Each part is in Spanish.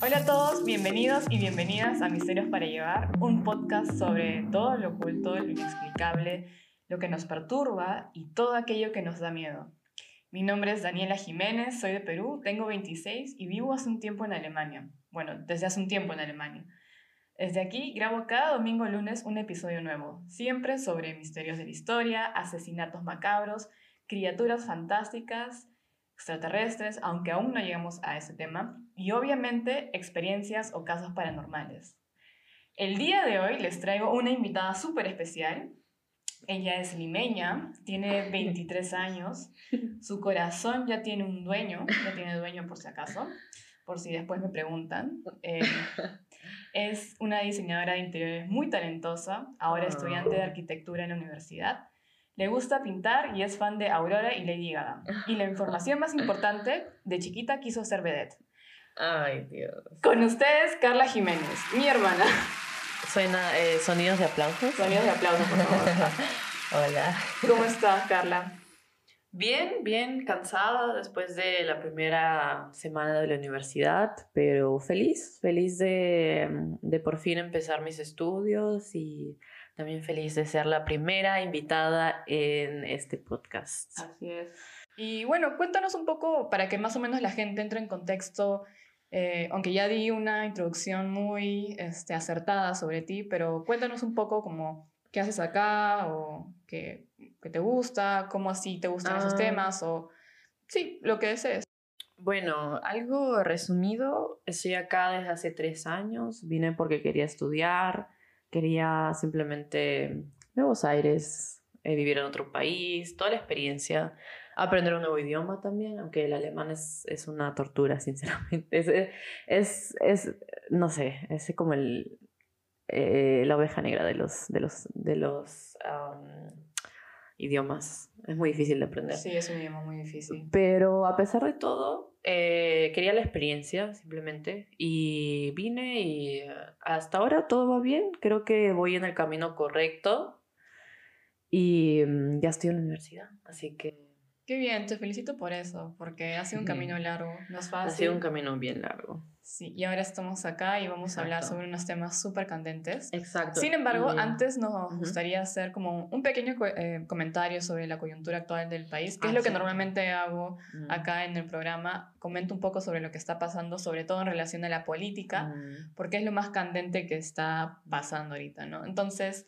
Hola a todos, bienvenidos y bienvenidas a Misterios para Llevar, un podcast sobre todo lo oculto, lo inexplicable, lo que nos perturba y todo aquello que nos da miedo. Mi nombre es Daniela Jiménez, soy de Perú, tengo 26 y vivo hace un tiempo en Alemania. Bueno, desde hace un tiempo en Alemania. Desde aquí grabo cada domingo o lunes un episodio nuevo, siempre sobre misterios de la historia, asesinatos macabros, criaturas fantásticas, extraterrestres, aunque aún no llegamos a ese tema, y obviamente experiencias o casos paranormales. El día de hoy les traigo una invitada súper especial. Ella es limeña, tiene 23 años, su corazón ya tiene un dueño, ya tiene dueño por si acaso, por si después me preguntan. Eh, es una diseñadora de interiores muy talentosa, ahora estudiante de arquitectura en la universidad le gusta pintar y es fan de Aurora y Lady Gaga. Y la información más importante, de chiquita quiso ser vedette. Ay, Dios. Con ustedes, Carla Jiménez, mi hermana. Suena eh, sonidos de aplausos. Sonidos de aplausos, por favor. Hola. ¿Cómo estás, Carla? Bien, bien, cansada después de la primera semana de la universidad, pero feliz, feliz de, de por fin empezar mis estudios y también feliz de ser la primera invitada en este podcast. Así es. Y bueno, cuéntanos un poco para que más o menos la gente entre en contexto, eh, aunque ya di una introducción muy este, acertada sobre ti, pero cuéntanos un poco como qué haces acá o qué, qué te gusta, cómo así te gustan esos Ah. temas o sí, lo que desees. Bueno, algo resumido, estoy acá desde hace tres años, vine porque quería estudiar, quería simplemente nuevos aires, eh, vivir en otro país, toda la experiencia, aprender un nuevo idioma también, aunque el alemán es, es una tortura, sinceramente. Es, es, es, no sé, es como el, eh, la oveja negra de los, de los, de los am, idiomas. Es muy difícil de aprender. Sí, es un idioma muy difícil. Pero a pesar de todo, eh, quería la experiencia simplemente y vine y eh, hasta ahora todo va bien. Creo que voy en el camino correcto y mm, ya estoy en la universidad, así que Qué bien, te felicito por eso, porque ha sido un camino largo, no es ha fácil. sido un camino bien largo. Sí, y ahora estamos acá y vamos a hablar Exacto. sobre unos temas súper candentes. Exacto. Sin embargo, Y- antes nos Ujú. gustaría hacer como un pequeño eh, comentario sobre la coyuntura actual del país, que Ah, es lo que sí. normalmente hago Mm, acá en el programa. Comento un poco sobre lo que está pasando, sobre todo en relación a la política, mm. porque es lo más candente que está pasando ahorita, ¿no? Entonces...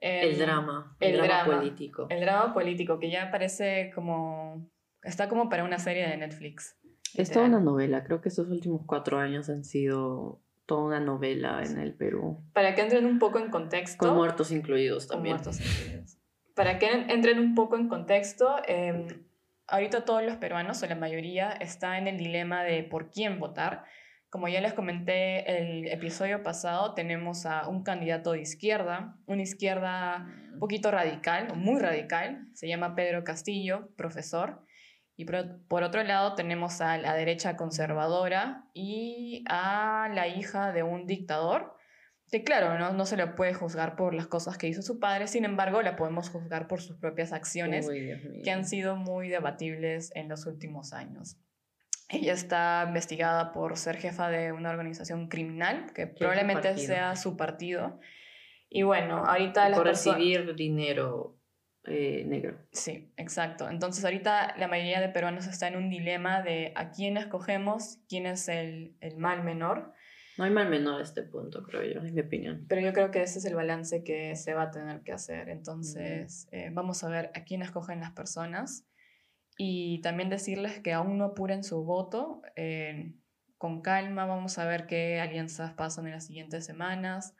El em, drama, el, el drama, drama. político. El drama político, que ya parece como... Está como para una serie de Netflix. Es toda una novela. Creo que estos últimos cuatro años han sido toda una novela en el Perú. Para que entren un poco en contexto... Con muertos incluidos Con también. muertos incluidos. Para que en- entren un poco en contexto, eh, ahorita todos los peruanos, o la mayoría, está en el dilema de por quién votar. Como ya les comenté el episodio pasado, tenemos a un candidato de izquierda, una izquierda un poquito radical, muy radical, se llama Pedro Castillo, profesor. Y por, por otro lado tenemos a la derecha conservadora y a la hija de un dictador, que claro, ¿no? no se le puede juzgar por las cosas que hizo su padre, sin embargo la podemos juzgar por sus propias acciones Uy, que han sido muy debatibles en los últimos años. Ella está investigada por ser jefa de una organización criminal, que probablemente sea su partido. Y bueno, ahorita por recibir dinero eh, negro. Sí, exacto. Entonces ahorita la mayoría de peruanos está en un dilema de a quién escogemos, quién es el, el mal menor. No hay mal menor a este punto, creo yo, en mi opinión. Pero yo creo que ese es el balance que se va a tener que hacer. Entonces eh, vamos a ver a quién escogen las personas y también decirles que aún no apuren su voto. eh, con calma vamos a ver qué alianzas pasan en las siguientes semanas.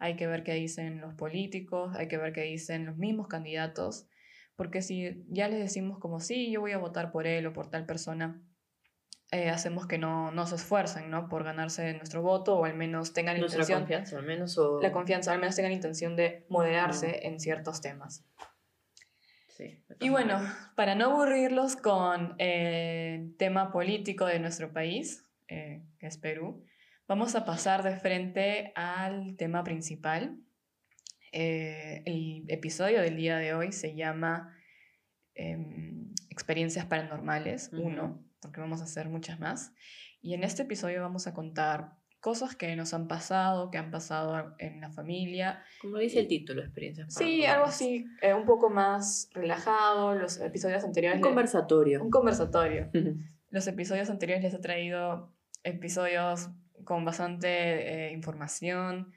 Hay que ver qué dicen los políticos, hay que ver qué dicen los mismos candidatos. Porque si ya les decimos como sí, yo voy a votar por él o por tal persona, eh, hacemos que no, no se esfuercen ¿no? por ganarse nuestro voto o al menos tengan Nuestra intención confianza, al menos. O... la confianza, al menos tengan intención de moderarse en ciertos temas. Sí, Y bueno, maneras. para no aburrirlos con eh, el tema político de nuestro país, eh, que es Perú, vamos a pasar de frente al tema principal. Eh, el episodio del día de hoy se llama em, Experiencias Paranormales Ujú. 1, porque vamos a hacer muchas más. Y en este episodio vamos a contar cosas que nos han pasado, que han pasado en la familia. Como dice el título, experiencias Sí, algo así, eh, un poco más relajado. Los episodios anteriores... Un conversatorio. Un conversatorio. Los episodios anteriores les he traído episodios con bastante eh, información,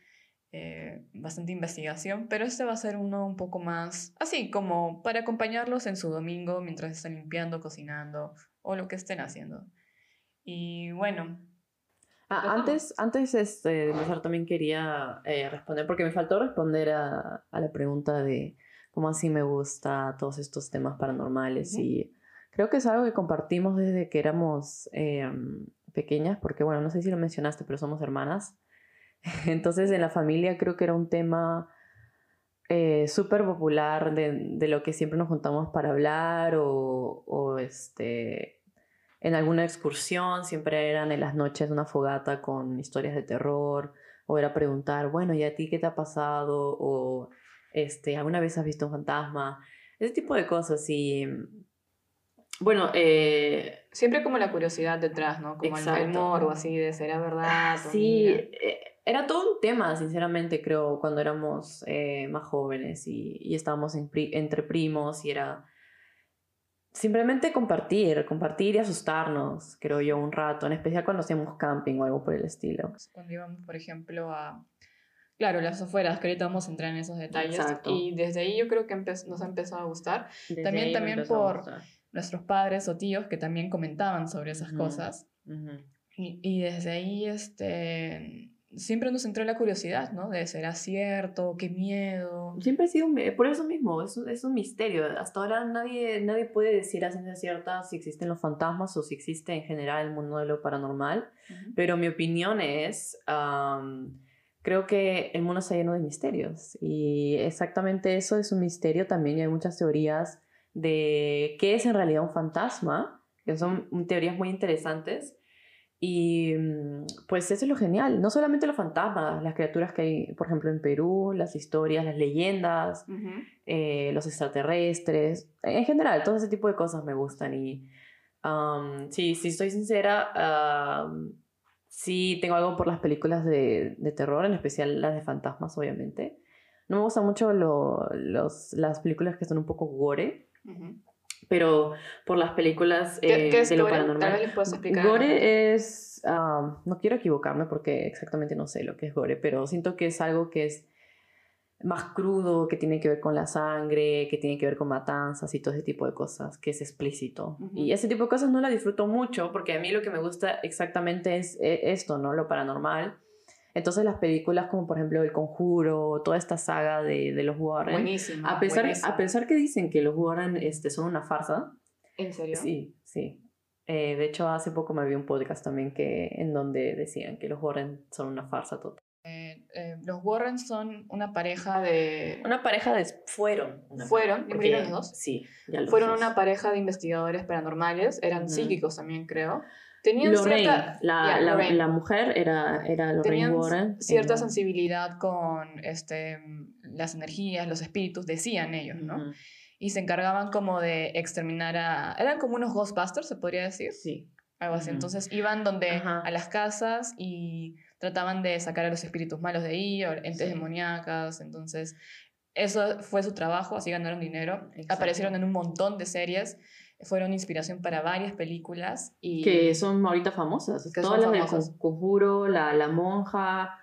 eh, bastante investigación, pero este va a ser uno un poco más así, como para acompañarlos en su domingo mientras están limpiando, cocinando o lo que estén haciendo. Y bueno. Ah, antes, antes este, de empezar también quería eh, responder, porque me faltó responder a, a, la pregunta de cómo así me gusta todos estos temas paranormales y creo que es algo que compartimos desde que éramos em, pequeñas, porque bueno, no sé si lo mencionaste, pero somos hermanas. Entonces en la familia creo que era un tema eh, súper popular de, de, lo que siempre nos juntamos para hablar o, o, este, en alguna excursión, siempre eran en las noches una fogata con historias de terror o era preguntar, bueno, ¿y a ti qué te ha pasado? O este, ¿alguna vez has visto un fantasma? Ese tipo de cosas y bueno, eh, siempre como la curiosidad detrás, ¿no? Como el, el o así de será verdad. Sí, eh, era todo un tema, sinceramente, creo, cuando éramos eh, más jóvenes y, y estábamos entre primos y era simplemente compartir, compartir y asustarnos, creo yo, un rato, en especial cuando hacíamos camping o algo por el estilo. Cuando íbamos, por ejemplo, a... Claro, las afueras, que ahorita vamos a entrar en esos detalles. Exacto. Y desde ahí yo creo que nos ha empezado a gustar. también también por nuestros padres o tíos que también comentaban sobre esas cosas. y, y, desde ahí, este, siempre nos entró la curiosidad, ¿no? De será cierto, qué miedo. Siempre ha sido, por eso mismo, es, es un misterio. Hasta ahora nadie, nadie puede decir a ciencia cierta si existen los fantasmas o si existe en general el mundo de lo paranormal, pero mi opinión es... creo que el mundo está lleno de misterios y exactamente eso es un misterio también y hay muchas teorías de qué es en realidad un fantasma, que son teorías muy interesantes. Y mm, pues eso es lo genial, no solamente los fantasmas, las criaturas que hay, por ejemplo, en Perú, las historias, las leyendas, eh, los extraterrestres, en general, todo ese tipo de cosas me gustan. Y sí, si estoy sincera, sí tengo algo por las películas de, de, terror, en especial las de fantasmas, obviamente. No me gustan mucho los, las películas que son un poco gore. Pero por las películas eh, de lo paranormal. Gore es. Ah, no quiero equivocarme porque exactamente no sé lo que es gore, pero siento que es algo que es más crudo, que tiene que ver con la sangre, que tiene que ver con matanzas y todo ese tipo de cosas, que es explícito. Y ese tipo de cosas no la disfruto mucho porque a mí lo que me gusta exactamente es eh, esto, ¿no? Lo paranormal. Entonces las películas como por ejemplo El Conjuro, toda esta saga de, de los Warren, buenísimo, a pesar, a pesar que dicen que los Warren este, son una farsa. ¿En serio? Sí, sí. Eh, de hecho, hace poco me vi un podcast también que, en donde decían que los Warren son una farsa total. Eh, eh, los Warren son una pareja de... Una pareja de... Fueron. fueron, los dos. Sí, ya Fueron una pareja de investigadores paranormales, eran psíquicos también creo. Tenían cierta, la, la, mujer era, era Lorraine Warren. Cierta sensibilidad con este, las energías, los espíritus, decían ellos, ¿no? Y se encargaban como de exterminar a... Eran como unos Ghostbusters, se podría decir. Sí. Algo así. Entonces iban donde, a las casas y trataban de sacar a los espíritus malos de ahí, o entes demoníacas. Entonces, eso fue su trabajo, así ganaron dinero. Aparecieron en un montón de series fueron inspiración para varias películas. Y que son ahorita famosas. Que Todas las del Conjuro, la, la Monja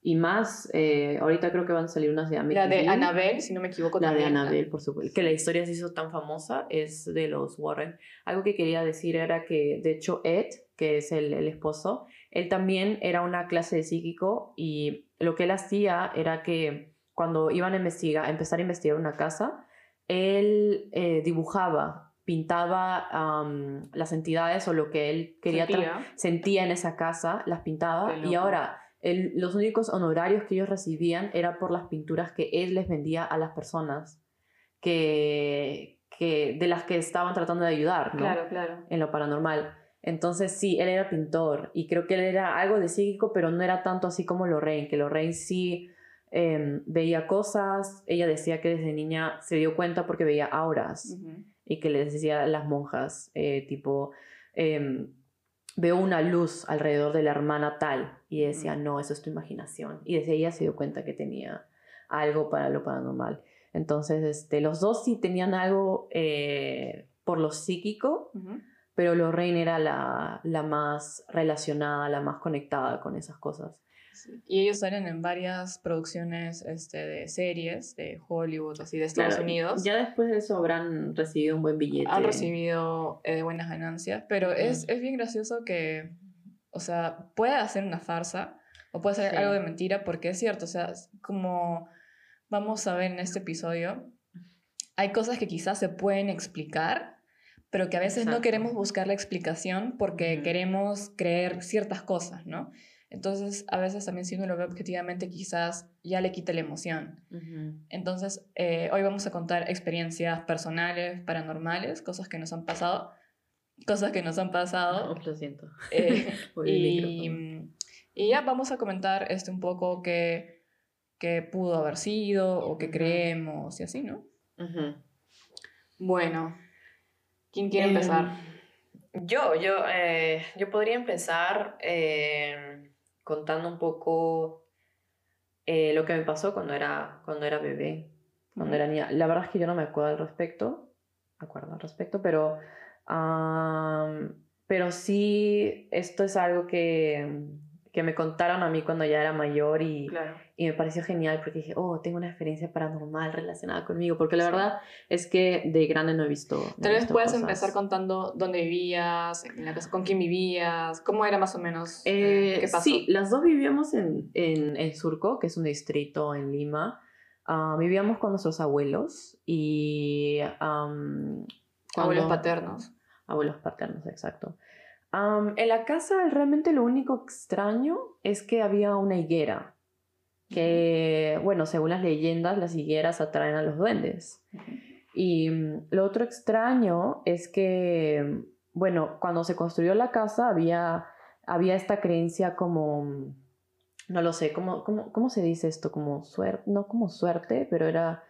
y más. Eh, ahorita creo que van a salir unas de La de Annabelle, si no me equivoco. La de Annabelle, por supuesto. Que la historia se hizo tan famosa es de los Warren. Algo que quería decir era que, de hecho, Ed, que es el, el esposo, él también era una clase de psíquico y lo que él hacía era que cuando iban a investigar, a empezar a investigar una casa, él eh, dibujaba pintaba las entidades o lo que él quería sentía, en esa casa, las pintaba y ahora los únicos honorarios que ellos recibían era por las pinturas que él les vendía a las personas que, que de las que estaban tratando de ayudar, Claro, claro. En lo paranormal. Entonces sí, él era pintor y creo que él era algo de psíquico, pero no era tanto así como Lorraine, que Lorraine sí em, veía cosas, ella decía que desde niña se dio cuenta porque veía auras y que les decía a las monjas, eh, tipo, em, veo una luz alrededor de la hermana tal y decía, no, eso es tu imaginación. Y desde ella se dio cuenta que tenía algo para lo paranormal. Entonces, este, los dos sí tenían algo eh, por lo psíquico, pero Lorraine era la, la, más relacionada, la más conectada con esas cosas. Y ellos salen en varias producciones este, de series de Hollywood, así de Estados Unidos. Ya después de eso habrán recibido un buen billete. Han recibido eh, buenas ganancias, pero es, es, bien gracioso que, o sea, puede hacer una farsa o puede ser algo de mentira, porque es cierto, o sea, como vamos a ver en este episodio, hay cosas que quizás se pueden explicar, pero que a veces no queremos buscar la explicación porque queremos creer ciertas cosas, ¿no? Entonces, a veces también si uno lo ve objetivamente, quizás ya le quita la emoción. Entonces, eh, hoy vamos a contar experiencias personales, paranormales, cosas que nos han pasado. Cosas que nos han pasado. lo siento. Eh, y, y, ya vamos a comentar este, un poco qué, qué pudo haber sido o qué creemos y así, ¿no? Bueno, ¿quién quiere em, empezar? Yo, yo, eh, yo podría empezar contando un poco eh, lo que me pasó cuando era, cuando era bebé, cuando era niña. La verdad es que yo no me acuerdo al respecto, acuerdo al respecto, pero, pero sí, esto es algo que, que me contaron a mí cuando ya era mayor y, y me pareció genial porque dije, oh, tengo una experiencia paranormal relacionada conmigo, porque la verdad es que de grande no he visto. Tal vez puedes empezar contando dónde vivías, en la casa, con quién vivías, cómo era más o menos. Eh, ¿Qué pasó? Sí, las dos vivíamos en, en, en, Surco, que es un distrito en Lima. Ah, vivíamos con nuestros abuelos y. abuelos paternos. Abuelos paternos, exacto en la casa realmente lo único extraño es que había una higuera, que, bueno, según las leyendas, las higueras atraen a los duendes. Y mm, lo otro extraño es que, bueno, cuando se construyó la casa había, había esta creencia como, mm, no lo sé, ¿cómo, cómo, cómo se dice esto? Como suerte, no como suerte, pero era...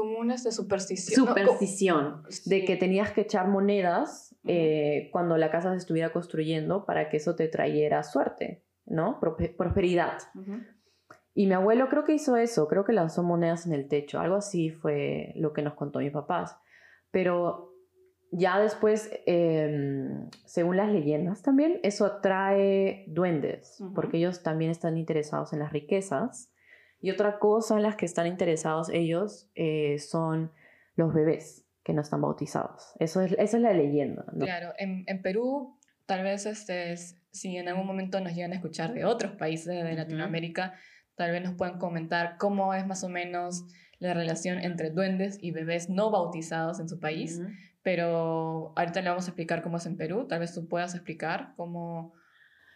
Como una de superstición. Superstición, de que tenías que echar monedas eh, cuando la casa se estuviera construyendo para que eso te trayera suerte, ¿no? prosperidad. Y mi abuelo creo que hizo eso, creo que lanzó monedas en el techo, algo así fue lo que nos contó mis papás. Pero ya después, em, según las leyendas también, eso atrae duendes, porque ellos también están interesados en las riquezas. Y otra cosa en las que están interesados ellos eh, son los bebés que no están bautizados. Eso es, esa es la leyenda. Claro, en, en, Perú, tal vez este, si en algún momento nos llegan a escuchar de otros países de Latinoamérica, tal vez nos puedan comentar cómo es más o menos la relación entre duendes y bebés no bautizados en su país. Pero ahorita le vamos a explicar cómo es en Perú. Tal vez tú puedas explicar cómo...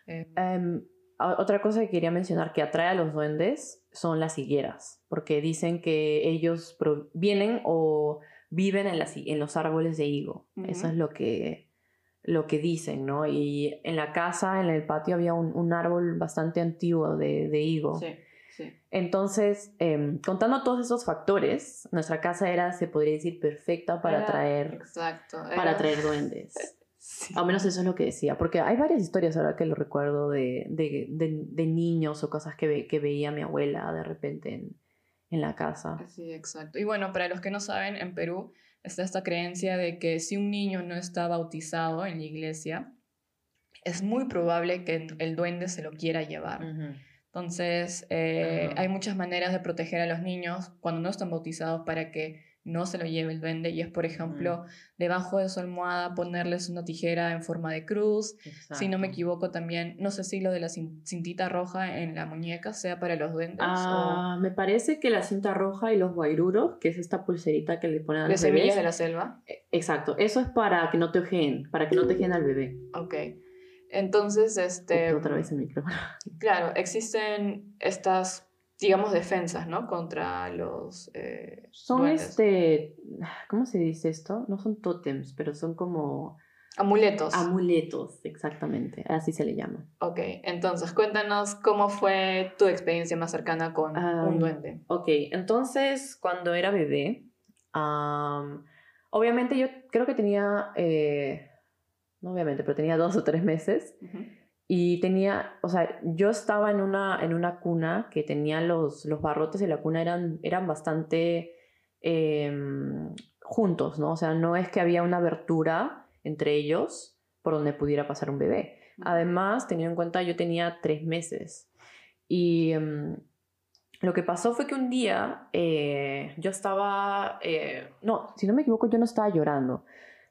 Eh, em, otra cosa que quería mencionar que atrae a los duendes son las higueras, porque dicen que ellos vienen o viven en, en los árboles de higo. Eso es lo que, lo que dicen, ¿no? Y en la casa, en el patio, había un, árbol bastante antiguo de, de higo. Sí, sí. Entonces, em, contando todos esos factores, nuestra casa era, se podría decir, perfecta para traer, exacto, para traer duendes. Sí. Al menos eso es lo que decía, porque hay varias historias ahora que lo recuerdo de, de, de, niños o cosas que, que veía mi abuela de repente en, en la casa. Sí, exacto. Y bueno, para los que no saben, en Perú está esta creencia de que si un niño no está bautizado en la iglesia, es muy probable que el duende se lo quiera llevar. Entonces, eh, hay muchas maneras de proteger a los niños cuando no están bautizados para que no se lo lleve el duende y es, por ejemplo, debajo de su almohada ponerles una tijera en forma de cruz. Si no me equivoco también, no sé si lo de la cintita roja en la muñeca sea para los duendes. Ah, me parece que la cinta roja y los guairuros, que es esta pulserita que le ponen a los ¿De semillas de la selva? E, exacto, eso es para que no te ojeen, para que no te ojeen al bebé. Ok. Entonces, este... Otra vez el micrófono. Claro, existen estas digamos, defensas, ¿no? Contra los... Eh, son este, ¿cómo se dice esto? No son tótems, pero son como... Amuletos. Amuletos, exactamente, así se le llama. Ok, entonces cuéntanos cómo fue tu experiencia más cercana con un duende. Ok, entonces cuando era bebé, obviamente yo creo que tenía... Eh, no obviamente, pero tenía dos o tres meses. Y tenía, o sea, yo estaba en una, en una cuna que tenía los, los barrotes de la cuna eran, eran bastante em, juntos, ¿no? O sea, no es que había una abertura entre ellos por donde pudiera pasar un bebé. Además, teniendo en cuenta, yo tenía tres meses. Y em, lo que pasó fue que un día eh, yo estaba, eh, no, si no me equivoco, yo no estaba llorando,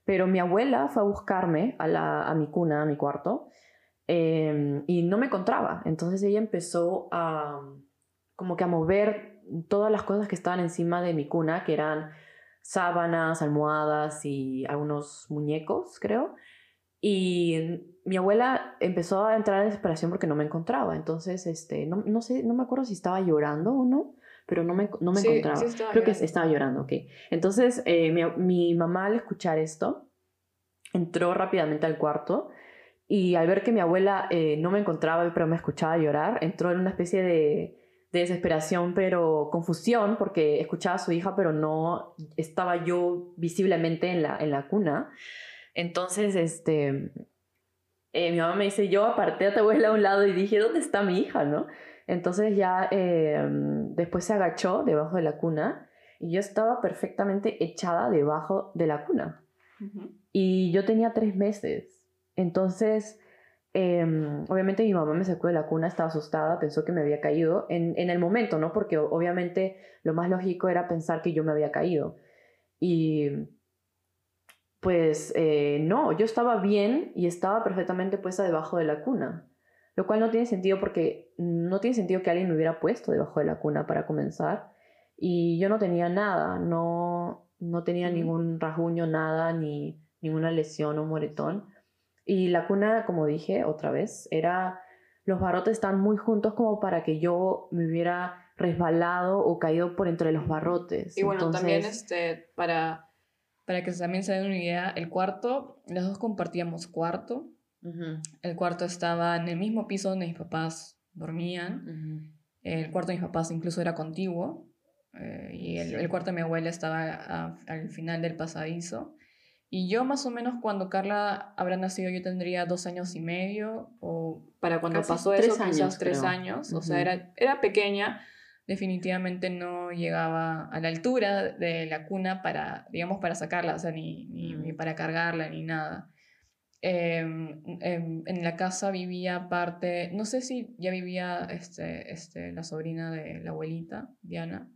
pero mi abuela fue a buscarme a, la, a mi cuna, a mi cuarto, Em, y no me encontraba. Entonces ella empezó a como que a mover todas las cosas que estaban encima de mi cuna, que eran sábanas, almohadas y algunos muñecos, creo. Y mi abuela empezó a entrar en desesperación porque no me encontraba. Entonces, este, no, no sé, no me acuerdo si estaba llorando o no, pero no me, no me encontraba. Creo que estaba llorando, ok. Entonces, eh, mi, mi mamá al escuchar esto, entró rápidamente al cuarto y al ver que mi abuela eh, no me encontraba, pero me escuchaba llorar, entró en una especie de, desesperación, pero confusión, porque escuchaba a su hija, pero no estaba yo visiblemente en la, en la cuna. Entonces, este, eh, mi mamá me dice, yo aparté a tu abuela a un lado y dije, ¿dónde está mi hija? ¿no? Entonces ya eh, después se agachó debajo de la cuna y yo estaba perfectamente echada debajo de la cuna. Y yo tenía tres meses. Entonces, em, obviamente mi mamá me sacó de la cuna, estaba asustada, pensó que me había caído en, en, el momento, ¿no? Porque obviamente lo más lógico era pensar que yo me había caído. Y pues eh, no, yo estaba bien y estaba perfectamente puesta debajo de la cuna, lo cual no tiene sentido porque no tiene sentido que alguien me hubiera puesto debajo de la cuna para comenzar. Y yo no tenía nada, no, no tenía ningún rasguño, nada, ni ninguna lesión o moretón. Y la cuna, como dije otra vez, era, los barrotes están muy juntos como para que yo me hubiera resbalado o caído por entre los barrotes. Y bueno, también este, para, para que también se den una idea, el cuarto, los dos compartíamos cuarto. El cuarto estaba en el mismo piso donde mis papás dormían. El cuarto de mis papás incluso era contiguo. Eh, y el, el, cuarto de mi abuela estaba al final del pasadizo. Y yo más o menos cuando Carla habrá nacido yo tendría dos años y medio, o para cuando pasó eso quizás tres años, o sea, era, era pequeña, definitivamente no llegaba a la altura de la cuna para, digamos, para sacarla, o sea, ni, ni, mm. para cargarla, ni nada. Em, em, en la casa vivía aparte, no sé si ya vivía este, este, la sobrina de la abuelita, Diana.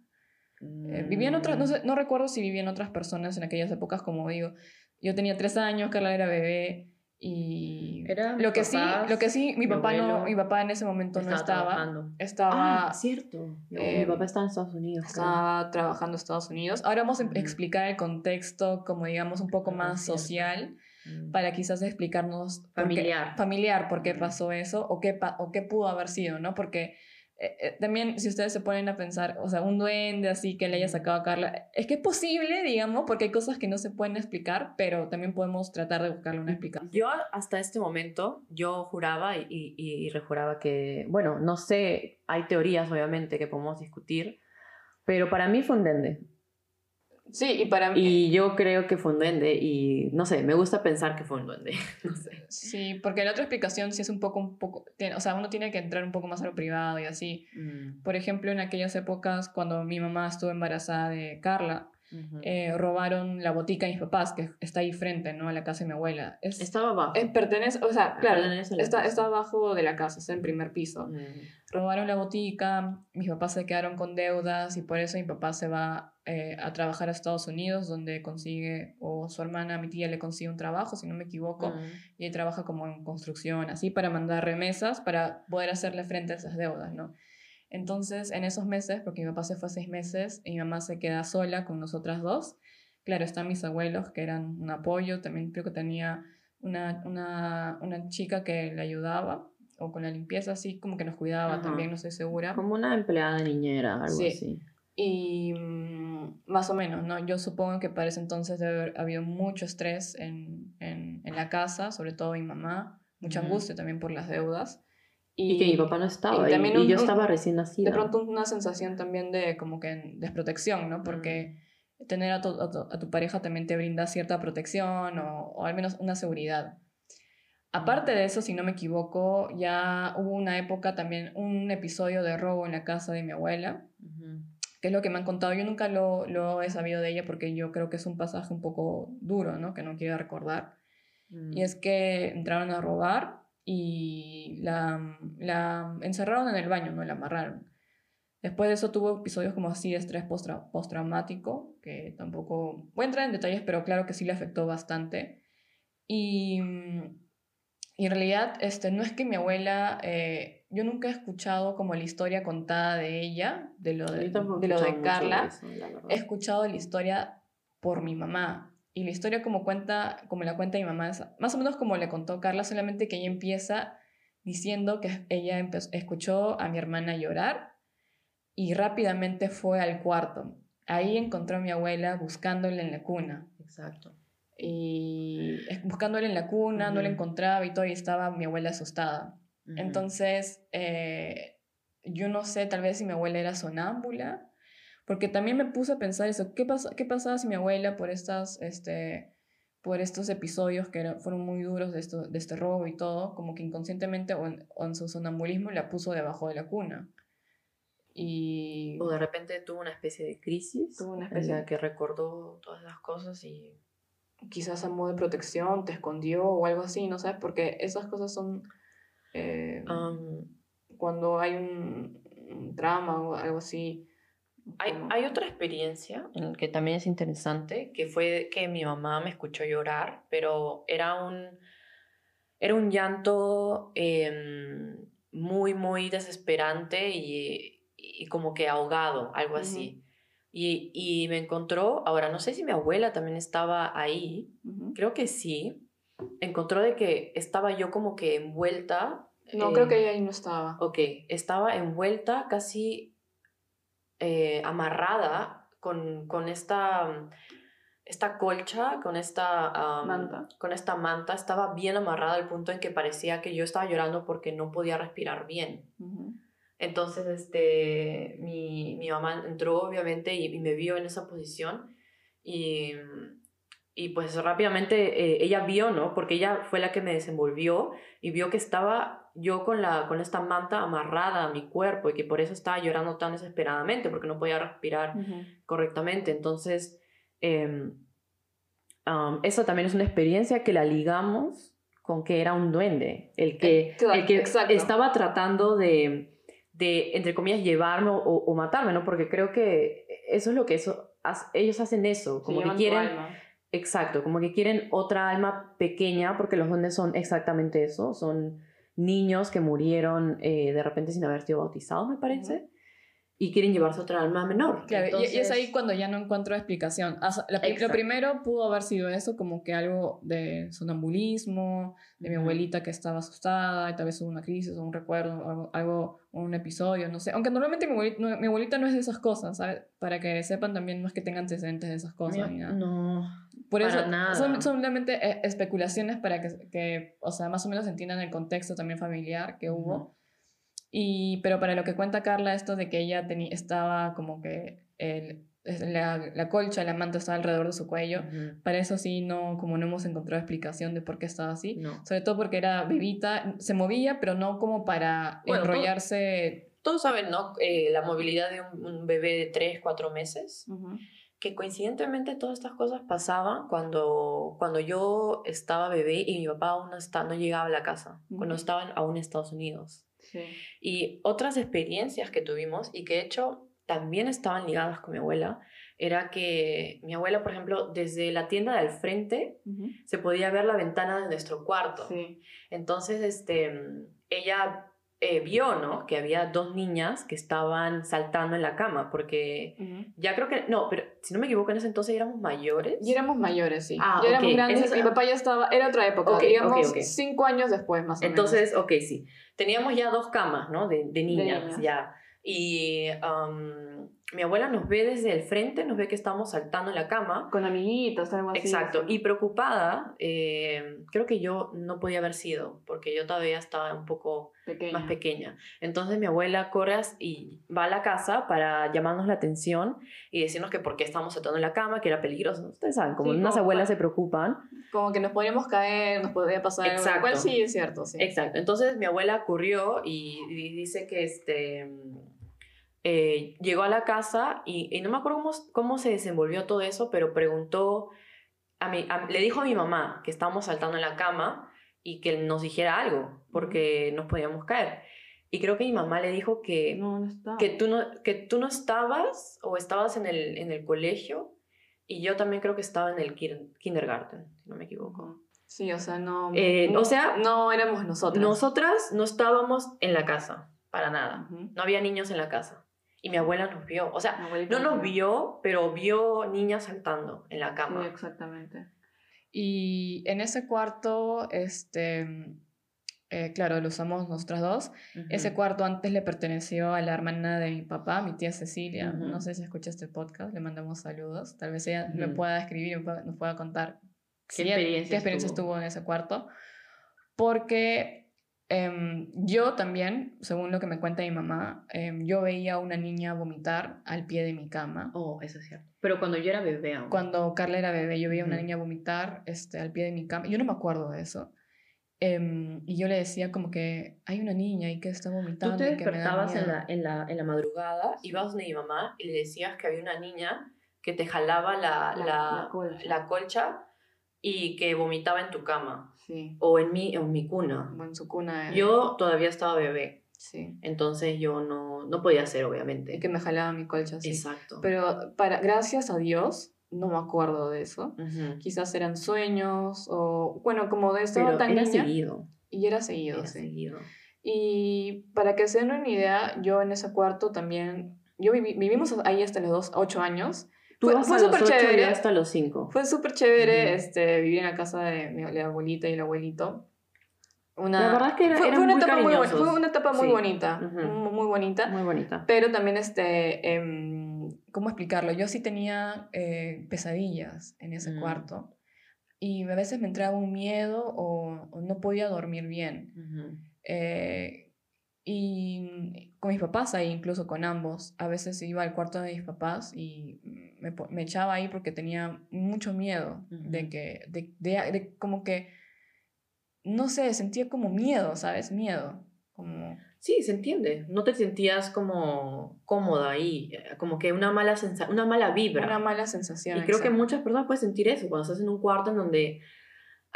Eh, vivían otras, no, mm. no recuerdo si vivían otras personas en aquellas épocas, como digo, yo tenía tres años, Carla era bebé y lo que sí, lo que sí, mi, papá no, mi papá en ese momento no estaba, estaba, ah, cierto, mi eh, papá estaba en Estados Unidos, estaba trabajando en Estados Unidos. Ahora vamos a explicar el contexto, como digamos un poco más social, mm. para quizás explicarnos familiar, por familiar, por qué pasó eso o qué o qué pudo haber sido, ¿no? Porque eh, eh, también si ustedes se ponen a pensar, o sea, un duende así que le haya sacado a Carla, es que es posible, digamos, porque hay cosas que no se pueden explicar, pero también podemos tratar de buscarle una explicación. Yo hasta este momento, yo juraba y, y, y rejuraba que, bueno, no sé, hay teorías obviamente que podemos discutir, pero para mí fue un duende. Sí, y para mí... Y yo creo que fue un duende y no sé, me gusta pensar que fue un duende, no sé. Sí, porque la otra explicación sí es un poco, un poco, o sea, uno tiene que entrar un poco más a lo privado y así. Mm. Por ejemplo, en aquellas épocas cuando mi mamá estuvo embarazada de Carla, eh, robaron la botica de mis papás, que está ahí frente, ¿no? A la casa de mi abuela. Estaba abajo. pertenece, o sea, claro, está, está abajo de la casa, está en primer piso. Robaron la botica, mis papás se quedaron con deudas y por eso mi papá se va eh, a trabajar a Estados Unidos, donde consigue, o su hermana, mi tía, le consigue un trabajo, si no me equivoco, y ahí trabaja como en construcción, así, para mandar remesas, para poder hacerle frente a esas deudas, ¿no? Entonces, en esos meses, porque mi papá se fue seis meses y mi mamá se queda sola con nosotras dos, claro, están mis abuelos que eran un apoyo, también creo que tenía una, una, una chica que le ayudaba o con la limpieza, así como que nos cuidaba también, no estoy segura. Como una empleada niñera, algo así. Y mm, más o menos, ¿no? Yo supongo que para ese entonces debe haber habido mucho estrés en, en, en la casa, sobre todo mi mamá, mucha angustia también por las deudas. Y, que mi papá no estaba, y, también y yo estaba recién nacida. De pronto una sensación también de como que desprotección, ¿no? Porque tener a tu, a tu, pareja también te brinda cierta protección o, o, al menos una seguridad. Aparte de eso, si no me equivoco, ya hubo una época también, un episodio de robo en la casa de mi abuela, que es lo que me han contado. Yo nunca lo, lo, he sabido de ella porque yo creo que es un pasaje un poco duro, ¿no? Que no quiero recordar. Y es que entraron a robar y la, la encerraron en el baño, ¿no? La amarraron. Después de eso tuvo episodios como así de estrés postraumático, que tampoco voy a entrar en detalles, pero claro que sí le afectó bastante. Y, y en realidad este, no es que mi abuela, eh, yo nunca he escuchado como la historia contada de ella, de lo de, de, lo de Carla. he escuchado la historia por mi mamá. Y la historia como, cuenta, como la cuenta mi mamá es más o menos como le contó Carla, solamente que ella empieza diciendo que ella escuchó a mi hermana llorar y rápidamente fue al cuarto. Ahí encontró a mi abuela buscándole en la cuna. Exacto. Y buscándole en la cuna, no la encontraba y todo, y estaba mi abuela asustada. Entonces, eh, yo no sé, tal vez si mi abuela era sonámbula, porque también me puse a pensar eso, ¿qué, pasa, qué pasaba si mi abuela por, estas, este, por estos episodios que fueron muy duros de, esto, de este robo y todo, como que inconscientemente o en, o en su sonambulismo la puso debajo de la cuna? Y... O de repente tuvo una especie de crisis. Tuvo una especie en la que recordó todas las cosas y... Quizás a modo de protección te escondió o algo así, ¿no sabes? Porque esas cosas son... Eh, cuando hay un, un, drama o algo así. Hay, hay, otra experiencia en que también es interesante, que fue que mi mamá me escuchó llorar, pero era un, era un llanto eh, muy, muy desesperante y y como que ahogado, algo así. Y, y, me encontró, ahora no sé si mi abuela también estaba ahí, creo que sí, encontró de que estaba yo como que envuelta. No, creo que ella ahí no estaba. Ok, estaba envuelta casi eh, amarrada con, con esta, esta colcha, con esta, manta. con esta manta, estaba bien amarrada al punto en que parecía que yo estaba llorando porque no podía respirar bien. Entonces, este, mi, mi mamá entró obviamente y, me vio en esa posición y, y pues rápidamente eh, ella vio, ¿no? Porque ella fue la que me desenvolvió y vio que estaba yo con, la, con esta manta amarrada a mi cuerpo y que por eso estaba llorando tan desesperadamente porque no podía respirar correctamente. Entonces, eh, eso también es una experiencia que la ligamos con que era un duende, el que, el que estaba tratando de de, entre comillas, llevarme o, matarme, ¿no? Porque creo que eso es lo que eso, ellos hacen eso, como que quieren... Exacto, como que quieren otra alma pequeña, porque los duendes son exactamente eso, son niños que murieron eh, de repente sin haber sido bautizados, me parece y quieren llevarse otra alma menor. Claro, y, es ahí cuando ya no encuentro explicación. lo primero pudo haber sido eso, como que algo de sonambulismo, de mi abuelita que estaba asustada, y tal vez hubo una crisis o un recuerdo, algo, un episodio, no sé. Aunque normalmente mi abuelita, no, mi abuelita no es de esas cosas, ¿sabes? Para que sepan también, no es que tengan antecedentes de esas cosas. nada. No. Por eso Son, solamente eh, especulaciones para que, que, o sea, más o menos entiendan el contexto también familiar que hubo. Y, pero para lo que cuenta Carla, esto de que ella tenía, estaba como que el, la, la, colcha, la manta estaba alrededor de su cuello, para eso sí, no, como no hemos encontrado explicación de por qué estaba así. Sobre todo porque era bebita, se movía, pero no como para enrollarse. todos saben, ¿no? Eh, la movilidad de un, bebé de 3, 4 meses. Que coincidentemente todas estas cosas pasaban cuando, cuando yo estaba bebé y mi papá aún no, está, no llegaba a la casa, cuando estaban aún en Estados Unidos. Y otras experiencias que tuvimos y que de hecho también estaban ligadas con mi abuela, era que mi abuela, por ejemplo, desde la tienda del frente se podía ver la ventana de nuestro cuarto. Entonces, este, ella eh, vio, ¿no? Que había dos niñas que estaban saltando en la cama, porque ya creo que, no, pero si no me equivoco, en ese entonces éramos mayores. Y éramos mayores, sí. Ah, ya éramos grandes. Mi papá ya estaba, era otra época, digamos, cinco años después más o menos. Entonces, ok, sí. Teníamos ya dos camas, ¿no? De, de, niñas, ya. Y mi abuela nos ve desde el frente, nos ve que estamos saltando en la cama. Con amiguitos, algo así. Exacto. Y preocupada, eh, creo que yo no podía haber sido, porque yo todavía estaba un poco Pequeña. más pequeña. Entonces mi abuela corre y va a la casa para llamarnos la atención y decirnos que por qué estábamos saltando en la cama, que era peligroso. Ustedes saben, como Sí, unas como abuelas pa- se preocupan. Como que nos podríamos caer, nos podría pasar algo. Exacto. Igual sí, es cierto, sí. Exacto. Entonces mi abuela corrió y, y dice que este, eh, llegó a la casa y, y no me acuerdo cómo, cómo se desenvolvió todo eso, pero preguntó, a mi, a- le dijo a mi mamá que estábamos saltando en la cama y que nos dijera algo porque nos podíamos caer. Y creo que mi mamá le dijo que, No, no que, tú, no, que tú no estabas o estabas en el, en el colegio y yo también creo que estaba en el kin- kindergarten, si no me equivoco. Sí, o sea, no. Eh, no- o sea, no éramos nosotros. Nosotras no estábamos en la casa, para nada. Ujú. No había niños en la casa. Y mi abuela nos vio. O sea, no nos vio, pero vio niñas saltando en la Sí, cama. exactamente. Y en ese cuarto, este, eh, claro, lo usamos nosotras dos. Ujú. Ese cuarto antes le perteneció a la hermana de mi papá, mi tía Cecilia. Ujú. No sé si escucha este podcast, le mandamos saludos. Tal vez ella me Ujú. pueda escribir y me pueda- nos pueda contar ¿Qué ella- experiencias qué experiencia tuvo? estuvo en ese cuarto. Porque em, yo también, según lo que me cuenta mi mamá, em, yo veía a una niña vomitar al pie de mi cama. Oh, eso es cierto. Pero cuando yo era bebé aún. Cuando Carla era bebé, yo veía a una niña vomitar este, al pie de mi cama. Yo no me acuerdo de eso. Em, y yo le decía como que hay una niña ahí que está vomitando. Tú te y que me da despertabas en miedo". la, en, la, en la madrugada, ibas donde mi mamá y le decías que había una niña que te jalaba la, La- la, la colcha. la colcha y que vomitaba en tu cama Sí, o en mi, o en mi cuna. como en su cuna. eh, Yo todavía estaba bebé, Sí, entonces yo no, no podía hacer, obviamente. y que me jalaba mi colcha, sí. Exacto. Pero para, gracias a Dios, no me acuerdo de eso. Quizás eran sueños o, bueno, como de Pero tan era niña. seguido. Y era seguido, Era sí. seguido. Y para que se den una idea, yo en ese cuarto también, yo viví- vivimos ahí hasta los dos, ocho años. Tú Fue- vas fue a los súper ocho y chévere. hasta los cinco. Fue súper chévere Ujú. este, vivir en la casa de mi la abuelita y el abuelito. Una, La verdad es que era- fue, fue una muy etapa muy, fue una etapa muy Sí. bonita, Ujú. muy, muy bonita. Muy bonita. Pero también, este, em, ¿cómo explicarlo? Yo sí tenía eh, pesadillas en ese Mm. cuarto. Y a veces me entraba un miedo o, o no podía dormir bien. Ujú. Eh, y con mis papás ahí, incluso con ambos, a veces iba al cuarto de mis papás y me, echaba ahí porque tenía mucho miedo de que, de, de- de como que, no sé, sentía como miedo, ¿sabes? Miedo. Como, Sí, se entiende. No te sentías como cómoda ahí, eh, como que una mala sensa una mala vibra. una mala sensación. y creo que muchas personas pueden sentir eso cuando estás en un cuarto en donde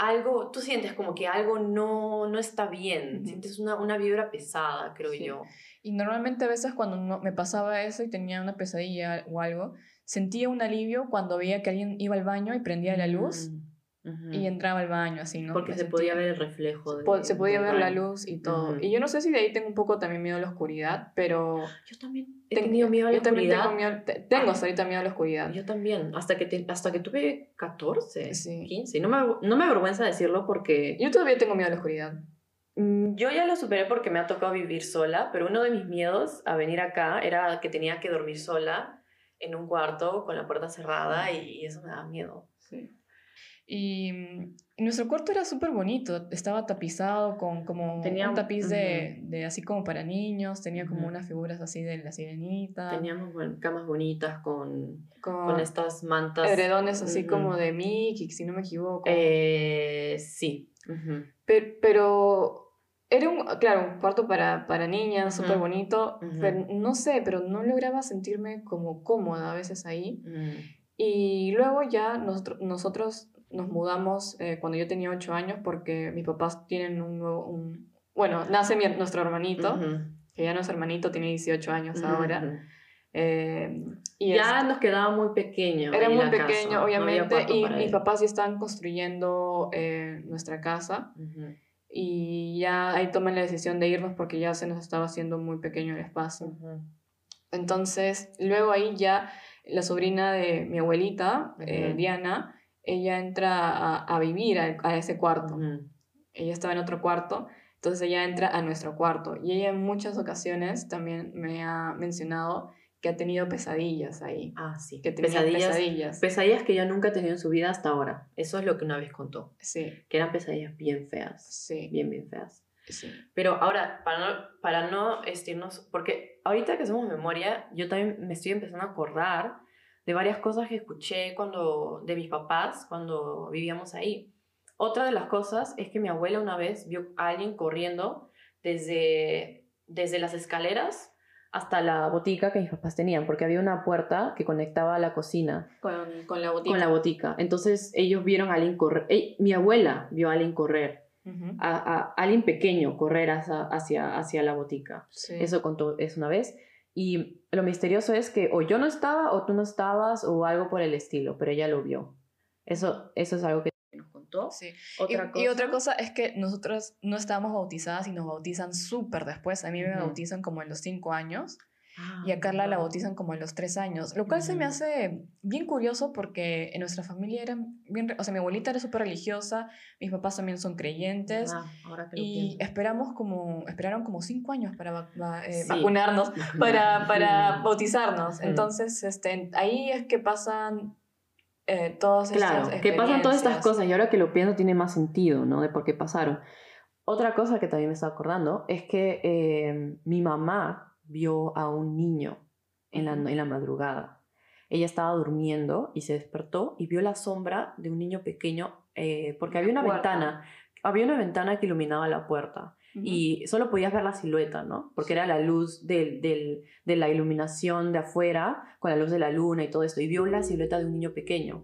algo, tú sientes como que algo no, no está bien, sientes una, una vibra pesada, creo Sí. yo. Y normalmente a veces cuando no- me pasaba eso y tenía una pesadilla o algo, sentía un alivio cuando veía que alguien iba al baño y prendía la luz Mm, y entraba al baño, así, ¿no? Porque Me se podía ver el reflejo. de- po- se podía ver la luz y todo. Y yo no sé si de ahí tengo un poco también miedo a la oscuridad, pero Yo también he ten- tenido miedo a la yo también oscuridad. tengo miedo, te- tengo hasta ahorita miedo a la oscuridad. Yo también, hasta que, te- hasta que tuve 14, Sí. 15. No me, no me avergüenza decirlo porque Yo todavía tengo miedo a la oscuridad. mm, yo ya lo superé porque me ha tocado vivir sola, pero uno de mis miedos a venir acá era que tenía que dormir sola en un cuarto con la puerta cerrada y eso me da miedo. Y mm, y nuestro cuarto era súper bonito, estaba tapizado con como Tenía- un tapiz de, de así como para niños, tenía como Ujú. unas figuras así de la sirenita, Teníamos bueno, camas bonitas con, con, con estas mantas. edredones así Ujú. como de Mickey, si no me equivoco. Eh, sí. Ujú. Pe- pero era un, claro, un cuarto para, para niñas, Ujú. súper bonito, Ujú. pero no sé, pero no lograba sentirme como cómoda a veces ahí. Mm. Y luego ya nosotros, nosotros nos mudamos eh, cuando yo tenía 8 años porque mis papás tienen un nuevo, un, bueno, nace mi- nuestro hermanito, Ujú. que ya no es hermanito, tiene 18 años ahora. Ujú. eh, y Ya es- nos quedaba muy pequeño. era muy casa, pequeño, no había obviamente, cuarto y mis él. papás ya están construyendo eh, nuestra casa. Ujú. y ya ahí toman la decisión de irnos porque ya se nos estaba haciendo muy pequeño el espacio. Ujú. Entonces, luego ahí ya la sobrina de mi abuelita, eh, Ujú. Diana, ella entra a, a vivir a, a ese cuarto. Ella estaba en otro cuarto, entonces ella entra a nuestro cuarto. Y ella en muchas ocasiones también me ha mencionado que ha tenido pesadillas ahí. Ah, sí. Que tenía pesadillas, pesadillas. pesadillas que yo nunca he tenido en su vida hasta ahora. Eso es lo que una vez contó. sí, Que eran pesadillas bien feas. sí. Bien, bien feas. Sí. Pero ahora, para no, para no estirnos, porque ahorita que hacemos memoria, yo también me estoy empezando a acordar de varias cosas que escuché cuando, de mis papás cuando vivíamos ahí. Otra de las cosas es que mi abuela una vez vio a alguien corriendo desde, desde las escaleras hasta la botica que mis papás tenían, porque había una puerta que conectaba a la cocina. Con, con la botica. Con la botica. Entonces ellos vieron a alguien correr. mi abuela vio a alguien correr. a, a, alguien pequeño correr hacia, hacia, hacia la botica. Eso contó es una vez. Y lo misterioso es que o yo no estaba o tú no estabas o algo por el estilo, pero ella lo vio. Eso, eso es algo que Sí. y, otra cosa es que nosotros no estábamos bautizadas y nos bautizan súper después. A mí me bautizan como en los cinco años. Y a Carla la bautizan como en los tres años, lo cual se me hace bien curioso porque en nuestra familia eran bien, o sea, mi abuelita era súper religiosa, mis papás también son creyentes ah, y esperamos como, esperaron como cinco años para eh, vacunarnos, para, para bautizarnos. Entonces, este, ahí es que pasan eh, todas claro, que pasan todas estas cosas y ahora que lo pienso tiene más sentido, ¿no? De por qué pasaron. Otra cosa que también me está acordando es que eh, mi mamá vio a un niño en la, en la madrugada. Ella estaba durmiendo y se despertó y vio la sombra de un niño pequeño eh, porque había una ventana, había una ventana que iluminaba la puerta y solo podías ver la silueta, ¿no? Porque era la luz del, del, de la iluminación de afuera con la luz de la luna y todo esto, y vio la silueta de un niño pequeño.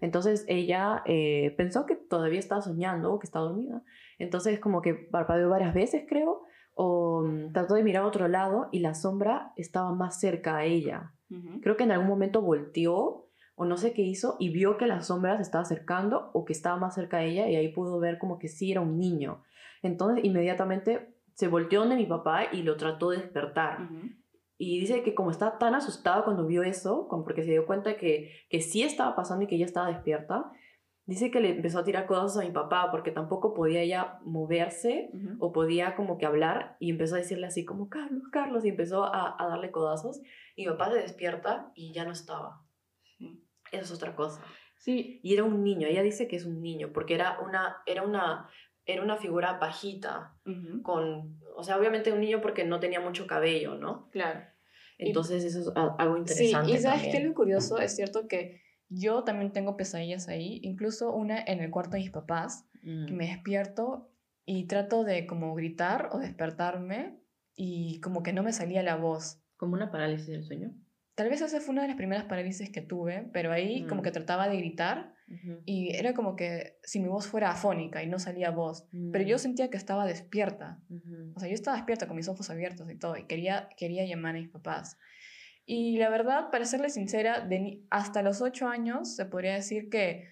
Entonces ella eh, pensó que todavía estaba soñando o que estaba dormida. Entonces como que parpadeó varias veces, creo, o mm, trató de mirar a otro lado y la sombra estaba más cerca a ella. Creo que en algún momento volteó o no sé qué hizo y vio que la sombra se estaba acercando o que estaba más cerca a ella y ahí pudo ver como que sí era un niño. Entonces inmediatamente se volteó donde mi papá y lo trató de despertar. Y dice que como estaba tan asustada cuando vio eso, como porque se dio cuenta que, que sí estaba pasando y que ella estaba despierta, dice que le empezó a tirar cosas a mi papá porque tampoco podía ella moverse o podía como que hablar y empezó a decirle así como Carlos, Carlos y empezó a, darle codazos y mi papá se despierta y ya no estaba. Eso es otra cosa. Sí. Y era un niño, ella dice que es un niño porque era una, era una era una figura bajita, con, o sea, obviamente un niño porque no tenía mucho cabello, ¿no? Claro. Entonces eso es algo interesante. Sí, y sabes qué lo curioso, es cierto que yo también tengo pesadillas ahí, incluso una en el cuarto de mis papás, que mm. me despierto y trato de como gritar o despertarme y como que no me salía la voz. ¿Como una parálisis del sueño? Tal vez esa fue una de las primeras parálisis que tuve, pero ahí como mm. que trataba de gritar y era como que si mi voz fuera afónica y no salía voz, pero yo mm. sentía que estaba despierta. O sea, yo estaba despierta con mis ojos abiertos y todo, y quería, quería llamar a mis papás. Y la verdad, para serle sincera, de, hasta los ocho años se podría decir que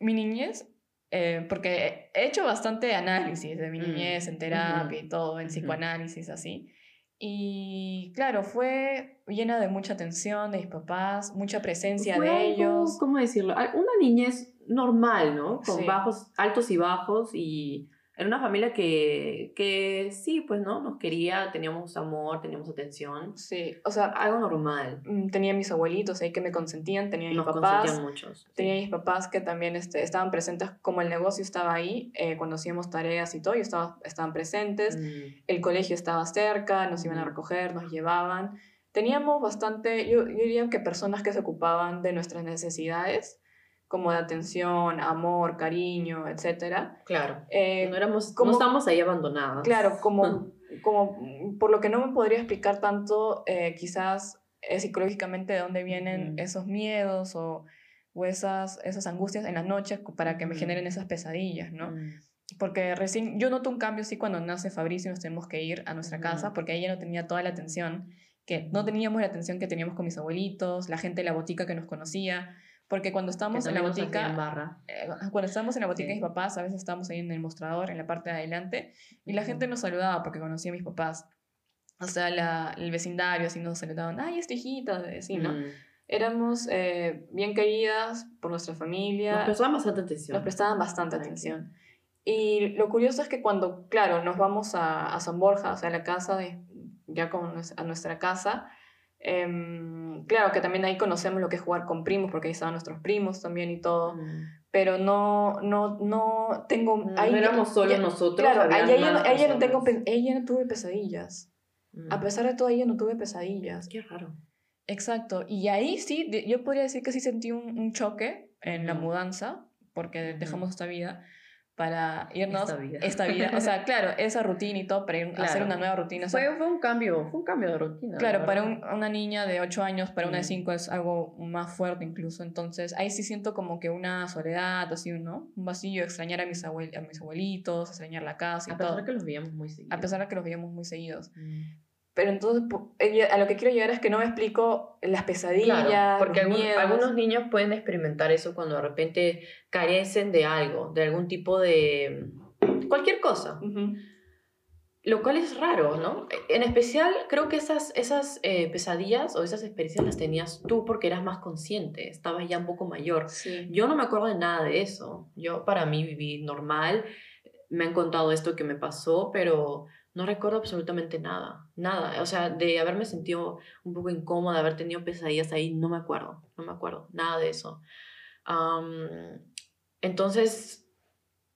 mi niñez, eh, porque he hecho bastante análisis de mi niñez en mm. terapia y todo, en psicoanálisis así, y claro, fue llena de mucha atención de mis papás, mucha presencia de ellos. ¿Cómo decirlo? Una niñez normal, ¿no? Con bajos, altos y bajos y era una familia que, que sí, pues, ¿no? Nos quería, teníamos amor, teníamos atención. Sí, o sea... Algo normal. Mm, tenía mis abuelitos ahí que me consentían, tenía mis papás. Consentían muchos. Tenía mis papás que también este, estaban presentes, como el negocio estaba ahí, eh, cuando hacíamos tareas y todo, estaba, estaban presentes. Mm. El colegio estaba cerca, nos iban a recoger, nos llevaban. Teníamos bastante, yo, yo diría que personas que se ocupaban de nuestras necesidades como de atención, amor, cariño, etcétera. Claro. Eh, no, éramos, como, no estábamos ahí abandonados. Claro, como, como por lo que no me podría explicar tanto, eh, quizás eh, psicológicamente de dónde vienen esos miedos o, o, esas, esas angustias en las noches para que me generen esas pesadillas, ¿no? Mm. Porque recién, yo noto un cambio sí cuando nace Fabricio y nos tenemos que ir a nuestra casa, porque ella no tenía toda la atención, que no teníamos la atención que teníamos con mis abuelitos, la gente de la botica que nos conocía, porque cuando estábamos en la botica, eh, cuando estábamos en la botica de mis papás, a veces estábamos ahí en el mostrador, en la parte de adelante, y la gente nos saludaba porque conocía a mis papás. O sea, la, el vecindario, así nos saludaban, ay, esta hijita, sí, ¿no? Mm. Éramos eh, bien queridas por nuestra familia. Nos prestaban bastante atención. Nos prestaban bastante atención. Y lo curioso es que cuando, claro, nos vamos a, a San Borja, o sea, a la casa, de, ya con, a nuestra casa, Em, claro que también ahí conocemos lo que es jugar con primos, porque ahí estaban nuestros primos también y todo. Mm. Pero no, no, no tengo... No, ahí no éramos solo ya- nosotros, Claro, ahí ella, más ahí no tengo, ahí no tuve pesadillas. Mm. A pesar de todo, ahí no tuve pesadillas. Qué raro. Exacto. Y ahí sí, yo podría decir que sí sentí un, un choque en la mudanza, porque dejamos esta vida para irnos... Esta vida. esta vida. O sea, claro, esa rutina y todo, para ir a hacer Claro. una nueva rutina. o sea, Fue, fue un cambio, fue un cambio de rutina. Claro, la para un- una niña de 8 años, para una de Mm. 5 es algo más fuerte incluso. Entonces, ahí sí siento como que una soledad, así, ¿no? Un vacío, extrañar a mis, abuel- a mis abuelitos, extrañar la casa y A pesar todo. de que los veíamos muy seguido. A pesar de que los veíamos muy seguidos. Mm. Pero entonces, a lo que quiero llegar es que no me explico las pesadillas, Claro, porque los algún- miedos. algunos niños pueden experimentar eso cuando de repente carecen de algo, de algún tipo de cualquier cosa, lo cual es raro, ¿no? En especial creo que esas, esas eh, pesadillas o esas experiencias las tenías tú porque eras más consciente, estabas ya un poco mayor. Sí. Yo no me acuerdo de nada de eso. Yo para mí viví normal. Me han contado esto que me pasó, pero no recuerdo absolutamente nada. Nada. O sea, de haberme sentido un poco incómoda, haber tenido pesadillas ahí, no me acuerdo. No me acuerdo. Nada de eso. Entonces,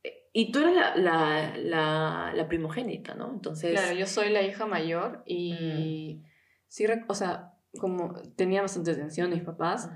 eh, y tú eres la, la, la, la primogénita, ¿no? Entonces, Claro, yo soy la hija mayor y sí, rec- o sea, como tenía bastante atención mis papás.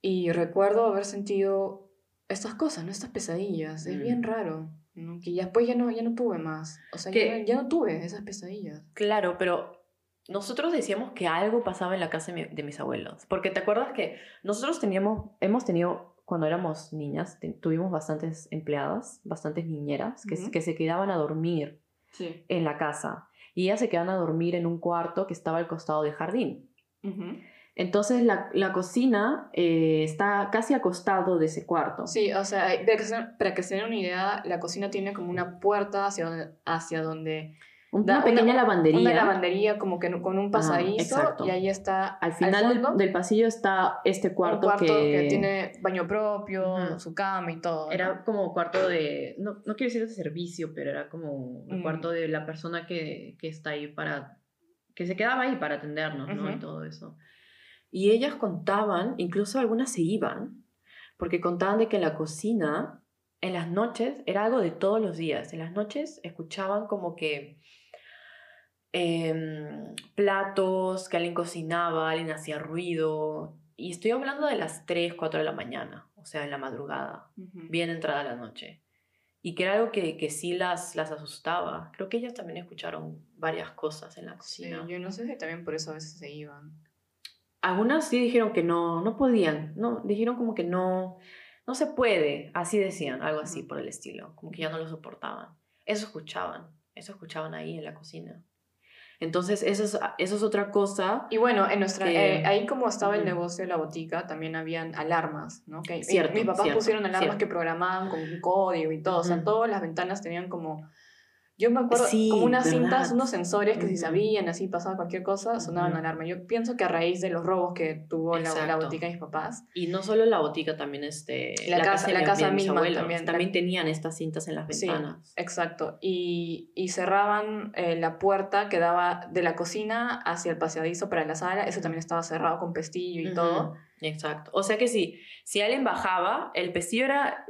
Y recuerdo haber sentido estas cosas, ¿no? Estas pesadillas. Es bien raro, ¿no? Que ya después ya no, ya no tuve más. O sea, ya Que- no, ya no tuve esas pesadillas. Claro, pero nosotros decíamos que algo pasaba en la casa de, mi- de mis abuelos. Porque te acuerdas que nosotros teníamos, hemos tenido, cuando éramos niñas, te- tuvimos bastantes empleadas, bastantes niñeras, que, se- Ujú. que se quedaban a dormir Sí. en la casa. Y ellas se quedaban a dormir en un cuarto que estaba al costado del jardín. Entonces la, la cocina eh, está casi al costado de ese cuarto. Sí, o sea, para que, se, para que se den una idea, la cocina tiene como una puerta hacia donde, hacia donde Una da- pequeña lavandería. una lavandería como que con un pasadizo exacto. y ahí está Al final del- fondo, del, pasillo está este un cuarto, cuarto que... que, tiene baño propio, Ujú. su cama y todo. ¿no? Era como cuarto de, no, no quiero decir de servicio, pero era como el Mm. cuarto de la persona que, que está ahí para, que se quedaba ahí para atendernos, ¿no? Y todo eso. Y ellas contaban, incluso algunas se iban, porque contaban de que la cocina en las noches era algo de todos los días. En las noches escuchaban como que em, platos, que alguien cocinaba, alguien hacía ruido. Y estoy hablando de las 3, 4 de la mañana, o sea, en la madrugada bien entrada la noche. Y que era algo que, que sí las, las asustaba. Creo que ellas también escucharon varias cosas en la Sí, cocina. yo no sé si también por eso a veces se iban. Algunas sí dijeron que no, no podían. No, dijeron como que no, no se puede. Así decían, algo así por el estilo. Como que ya no lo soportaban. Eso escuchaban. Eso escuchaban ahí en la cocina. Entonces, eso es, eso es otra cosa. Y bueno, en nuestra, Que- eh, ahí como estaba el Ujú. negocio de la botica, también habían alarmas, ¿no? Que mi- Cierto, mis papás cierto, pusieron alarmas cierto. que programaban con un código y todo, o sea, todas las ventanas tenían como, yo me acuerdo, Sí, como unas ¿verdad? cintas, unos sensores que si sabían, así pasaba cualquier cosa, sonaban alarma. Yo pienso que a raíz de los robos que tuvo la, botica de mis papás, Y no solo la botica, también este, La casa- la casa de misma abuelos. también, la- También tenían estas cintas en las Sí. ventanas. exacto, y, y cerraban eh, la puerta que daba de la cocina hacia el paseadizo para la sala, eso también estaba cerrado con pestillo y todo. Exacto. O sea que sí, si alguien bajaba, el pestillo era,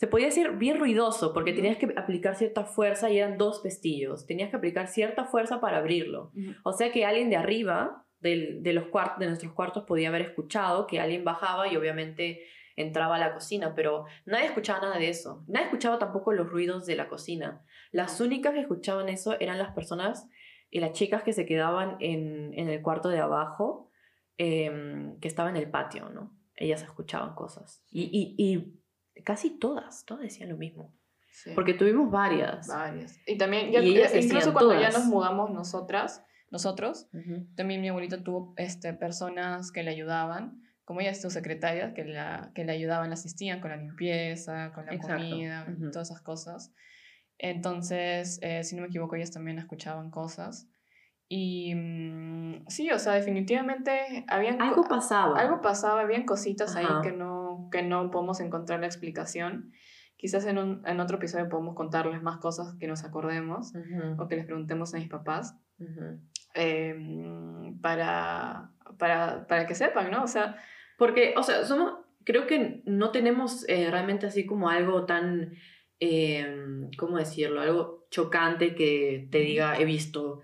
se podía decir bien ruidoso, porque tenías que aplicar cierta fuerza y eran dos pestillos. Tenías que aplicar cierta fuerza para abrirlo. O sea que alguien de arriba del- de, los de nuestros cuartos podía haber escuchado que alguien bajaba y obviamente entraba a la cocina, pero nadie escuchaba nada de eso. Nadie escuchaba tampoco los ruidos de la cocina. Las únicas que escuchaban eso eran las personas y las chicas que se quedaban en, en el cuarto de abajo, em, que estaba en el patio, ¿no? Ellas escuchaban cosas. Y, y- y casi todas, todas decían lo mismo. Sí. Porque tuvimos varias. Varias. Y también, ya- Y ellas incluso cuando ya todas. nos mudamos nosotras, nosotros, Ujú. también mi abuelita tuvo este, personas que le ayudaban, como ella es su secretaria, que la, que le ayudaban, la asistían con la limpieza, con la Exacto. comida, Ujú. todas esas cosas. Entonces, eh, si no me equivoco, ellas también escuchaban cosas. Y mm, sí, o sea, definitivamente habían Algo pasaba. algo pasaba, habían cositas ahí Ajá. que no, que no podemos encontrar la explicación. Quizás en, un, en otro episodio podemos contarles más cosas que nos acordemos Ujú, o que les preguntemos a mis papás. ujú. Eh, para, para, para que sepan, ¿no? O sea, porque, o sea, somos, creo que no tenemos eh, realmente así como algo tan, eh, ¿cómo decirlo? Algo chocante que te diga, he visto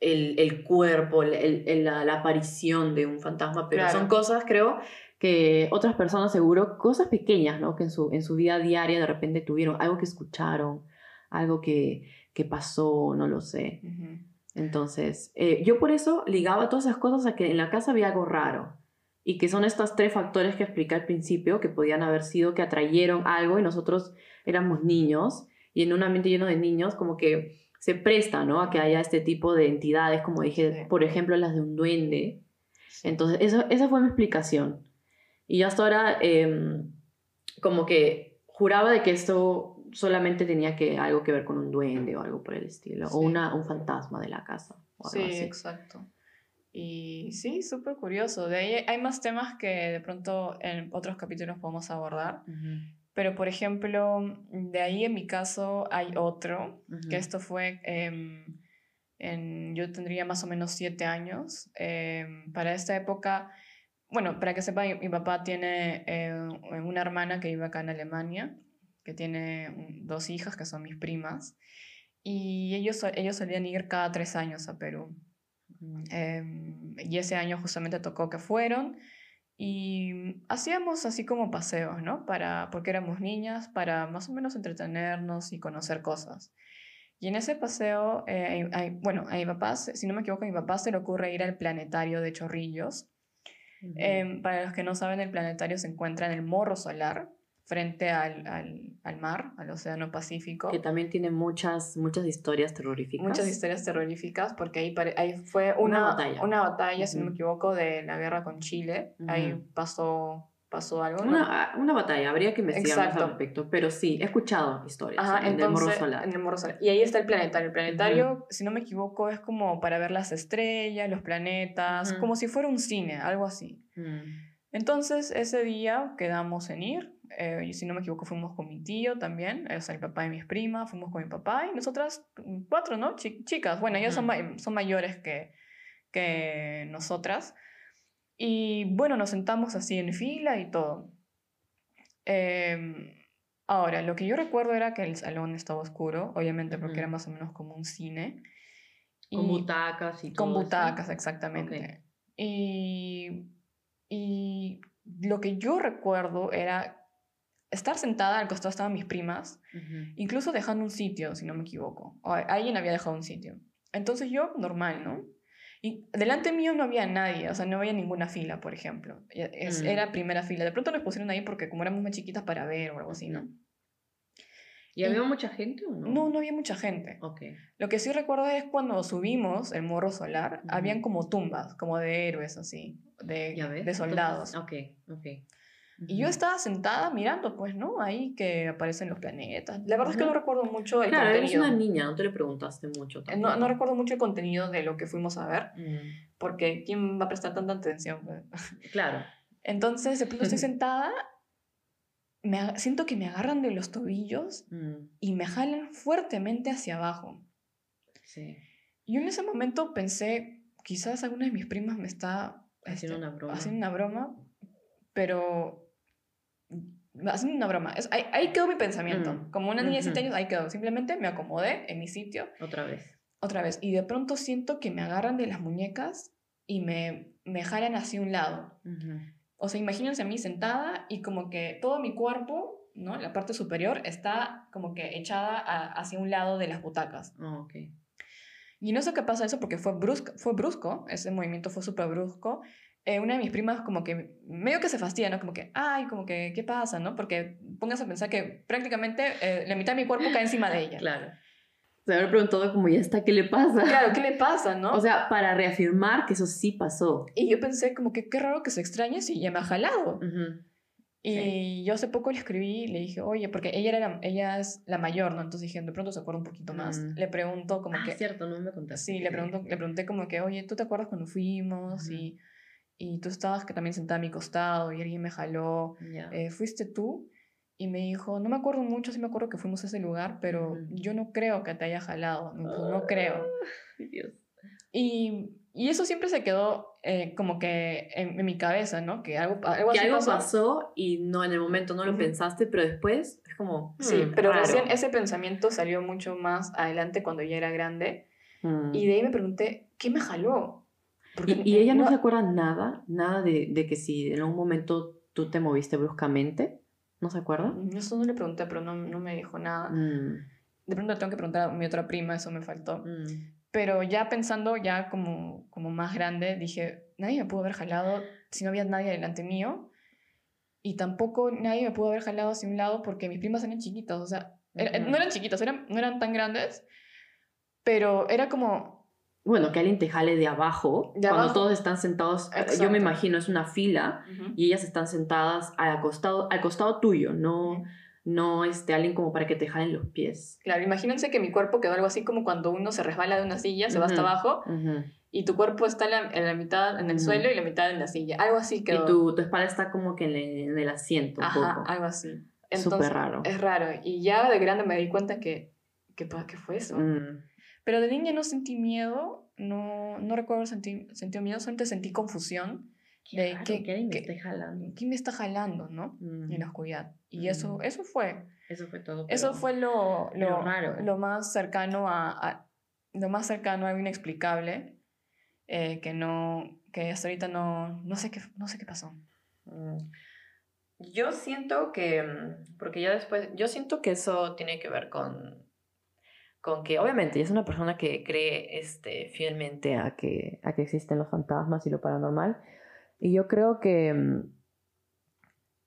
el, el cuerpo, el, el, la, la, aparición de un fantasma, pero Claro. son cosas, creo, que otras personas seguro, cosas pequeñas, ¿no? Que en su, en su vida diaria de repente tuvieron algo que escucharon, algo que, que pasó, no lo sé. Entonces, eh, yo por eso ligaba todas esas cosas a que en la casa había algo raro. Y que son estos tres factores que expliqué al principio, que podían haber sido que atrayeron algo y nosotros éramos niños. Y en un ambiente lleno de niños, como que se presta, ¿no? A que haya este tipo de entidades, como dije, Sí. por ejemplo, las de un duende. Entonces, eso, esa fue mi explicación. Y yo hasta ahora, em, como que juraba de que esto solamente tenía que, algo que ver con un duende o algo por el estilo, o una, un fantasma de la casa. O algo Sí, así. exacto. Y sí, súper curioso. De ahí hay más temas que de pronto en otros capítulos podemos abordar. Pero, por ejemplo, de ahí en mi caso hay otro, que esto fue, em, en, yo tendría más o menos siete años. Em, para esta época, bueno, para que sepan, mi, mi papá tiene eh, una hermana que vive acá en Alemania, que tiene mm, dos hijas que son mis primas, y ellos, ellos solían ir cada tres años a Perú. Ujú. Em, y ese año justamente tocó que fueron y hacíamos así como paseos, ¿no? Para, porque éramos niñas, para más o menos entretenernos y conocer cosas. Y en ese paseo, eh, hay- bueno, a mi papá, si no me equivoco, a mi papá se le ocurre ir al planetario de Chorrillos. Em, para los que no saben, el planetario se encuentra en el Morro Solar, frente al, al, al mar, al Océano Pacífico. que también tiene muchas, muchas historias terroríficas. muchas historias terroríficas porque ahí, ahí fue una, Una batalla, batalla. una batalla si no me equivoco, de la guerra con Chile. Ahí pasó, pasó algo. ¿no? Una, una batalla, habría que investigar más Exacto. al respecto, pero sí, he escuchado historias Ajá, en el Morro entonces, Solar. en el Morro Solar. Y ahí está el planetario. El planetario, si no me equivoco, es como para ver las estrellas, los planetas, como si fuera un cine, algo así. Mm. Entonces, ese día quedamos en ir. eh, y si no me equivoco, fuimos con mi tío también, o sea, el papá de mis primas, fuimos con mi papá y nosotras mm, cuatro, ¿no? Chi- chicas, bueno, ellas son, ma- son mayores que, que nosotras. Y bueno, nos sentamos así en fila y todo. Em, ahora, lo que yo recuerdo era que el salón estaba oscuro, obviamente porque era más o menos como un cine. Con Y- butacas y con todo eso. butacas, exactamente. Y, y lo que yo recuerdo era estar sentada, al costado estaban mis primas, incluso dejando un sitio, si no me equivoco. O alguien había dejado un sitio. Entonces yo, normal, ¿no? Y delante mío no había nadie, o sea, no había ninguna fila, por ejemplo. Y es- Mm. Era primera fila. De pronto nos pusieron ahí porque como éramos más chiquitas para ver o algo así, ¿no? ¿Y había mucha gente o no? No, no había mucha gente. Ok. Lo que sí recuerdo es cuando subimos el morro solar, habían como tumbas, como de héroes así, de, de soldados. Ok, ok. Y yo estaba sentada mirando, pues, ¿no? Ahí que aparecen los planetas. La verdad es que no recuerdo mucho el Claro, eres contenido. una niña, no te le preguntaste mucho. Eh, No, no recuerdo mucho el contenido de lo que fuimos a ver, Mm, porque ¿quién va a prestar tanta atención? Claro. Entonces, de pronto estoy sentada, me, siento que me agarran de los tobillos Mm, y me jalan fuertemente hacia abajo. sí. Y en ese momento pensé, quizás alguna de mis primas me está Haciendo este, una broma. haciendo una broma, pero haciendo una broma. Es- ahí, ahí quedó mi pensamiento. Mm, Como una niña de 7 ujú. años, ahí quedó. Simplemente me acomodé en mi sitio Otra vez. otra vez. Y de pronto siento que me agarran de las muñecas y me, me jalan hacia un lado. O sea, imagínense a mí sentada y como que todo mi cuerpo, ¿no? La parte superior está como que echada a- hacia un lado de las butacas. Oh, ok. Y no sé qué pasa eso porque fue brusco, fue brusco, ese movimiento fue súper brusco. Eh, una de mis primas como que medio que se fastidia, ¿no? Como que, ay, como que, ¿qué pasa, no? Porque pongas a pensar que prácticamente eh, la mitad de mi cuerpo cae encima de ella. Claro. Se habrá preguntado como, ¿ya está? ¿Qué le pasa? Claro, ¿qué le pasa, no? O sea, para reafirmar que eso sí pasó. y yo pensé como que qué raro que se extrañe si ya me ha jalado. Ujú. Y yo hace poco le escribí, le dije, oye, porque ella, era la- ella es la mayor, ¿no? Entonces dije, de pronto se acuerda un poquito más. Mm. Le pregunto como Ah, que... cierto, no me contaste. Sí, le, pregunto, le pregunté como que, oye, ¿tú te acuerdas cuando fuimos? Ujú. y, y tú estabas que también sentada a mi costado y alguien me jaló. Ya. eh, ¿Fuiste tú? Y me dijo, no me acuerdo mucho, sí me acuerdo que fuimos a ese lugar, pero Ujú. yo no creo que te haya jalado. No, pues, no creo. Ay, Dios. Y, y eso siempre se quedó eh, como que en, en mi cabeza, ¿no? Que algo, algo Que así algo pasó. pasó y no en el momento no lo Ujú. pensaste, pero después es como. Sí, "Hmm, pero raro". recién ese pensamiento salió mucho más adelante cuando ya era grande. Mm. Y de ahí me pregunté, ¿qué me jaló? Porque ¿Y, y ella no, se acuerda nada, nada de, de que si en algún momento tú te moviste bruscamente? ¿No se acuerda? Eso no le pregunté, pero no, no me dijo nada. Mm, De pronto le tengo que preguntar a mi otra prima, eso me faltó. mm. Pero ya pensando, ya como, como más grande, dije, nadie me pudo haber jalado si no había nadie delante mío. Y tampoco nadie me pudo haber jalado hacia un lado porque mis primas eran chiquitas. O sea, no eran chiquitas, eran, no eran tan grandes. Pero era como, Bueno, que alguien te jale de abajo, De cuando abajo. todos están sentados, eh, yo me imagino es una fila y ellas están sentadas al costado, al costado tuyo, no, no este, alguien como para que te jalen los pies. Claro, imagínense que mi cuerpo quedó algo así como cuando uno se resbala de una silla, se va hasta abajo y tu cuerpo está en la, en la mitad en el suelo y la mitad en la silla. Algo así quedó. Y tu, tu espalda está como que en el, en el asiento un Ajá, poco. algo así. Súper raro. Es raro. Y ya de grande me di cuenta que, que, pa- ¿qué fue eso? Mm. Pero de niña no sentí miedo, no, no recuerdo sentir, sentir miedo, solamente sentí confusión. De raro que- que me esté jalando. ¿Quién me está jalando, no? Mm. En la oscuridad. Y eso, Mm. eso fue. Eso fue todo. Eso fue lo, lo, raro. lo más cercano a, a- lo más cercano a algo inexplicable eh, que no que hasta ahorita no no sé qué no sé qué pasó Mm. Yo siento que, mm, porque ya después, yo siento que eso tiene que ver con, con que obviamente es una persona que cree este, fielmente a que, a que existen los fantasmas y lo paranormal. Y yo creo que mm,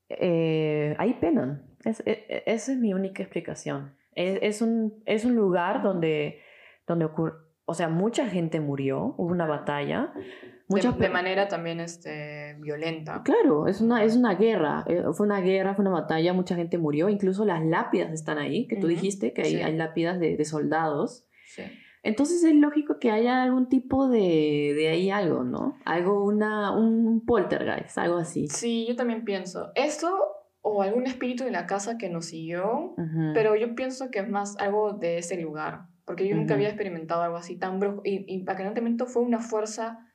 eh, hay pena. Es, e- e- esa es mi única explicación. Es, es un, es un lugar donde, donde ocurre, o sea, mucha gente murió, hubo una batalla. Muchas de, manera también este violenta Claro, es una, es una guerra. eh, Fue una guerra, fue una batalla, mucha gente murió. Incluso las lápidas están ahí, que tú dijiste que hay, sí. hay lápidas de, de soldados. sí Entonces es lógico que haya algún tipo de, de ahí algo, ¿no? Algo, una, un poltergeist, algo así. sí yo también pienso eso o algún espíritu de la casa que nos siguió Ujú. pero yo pienso que es más algo de ese lugar porque yo nunca Ujú. había experimentado algo así tan brusco y, y aparentemente fue una fuerza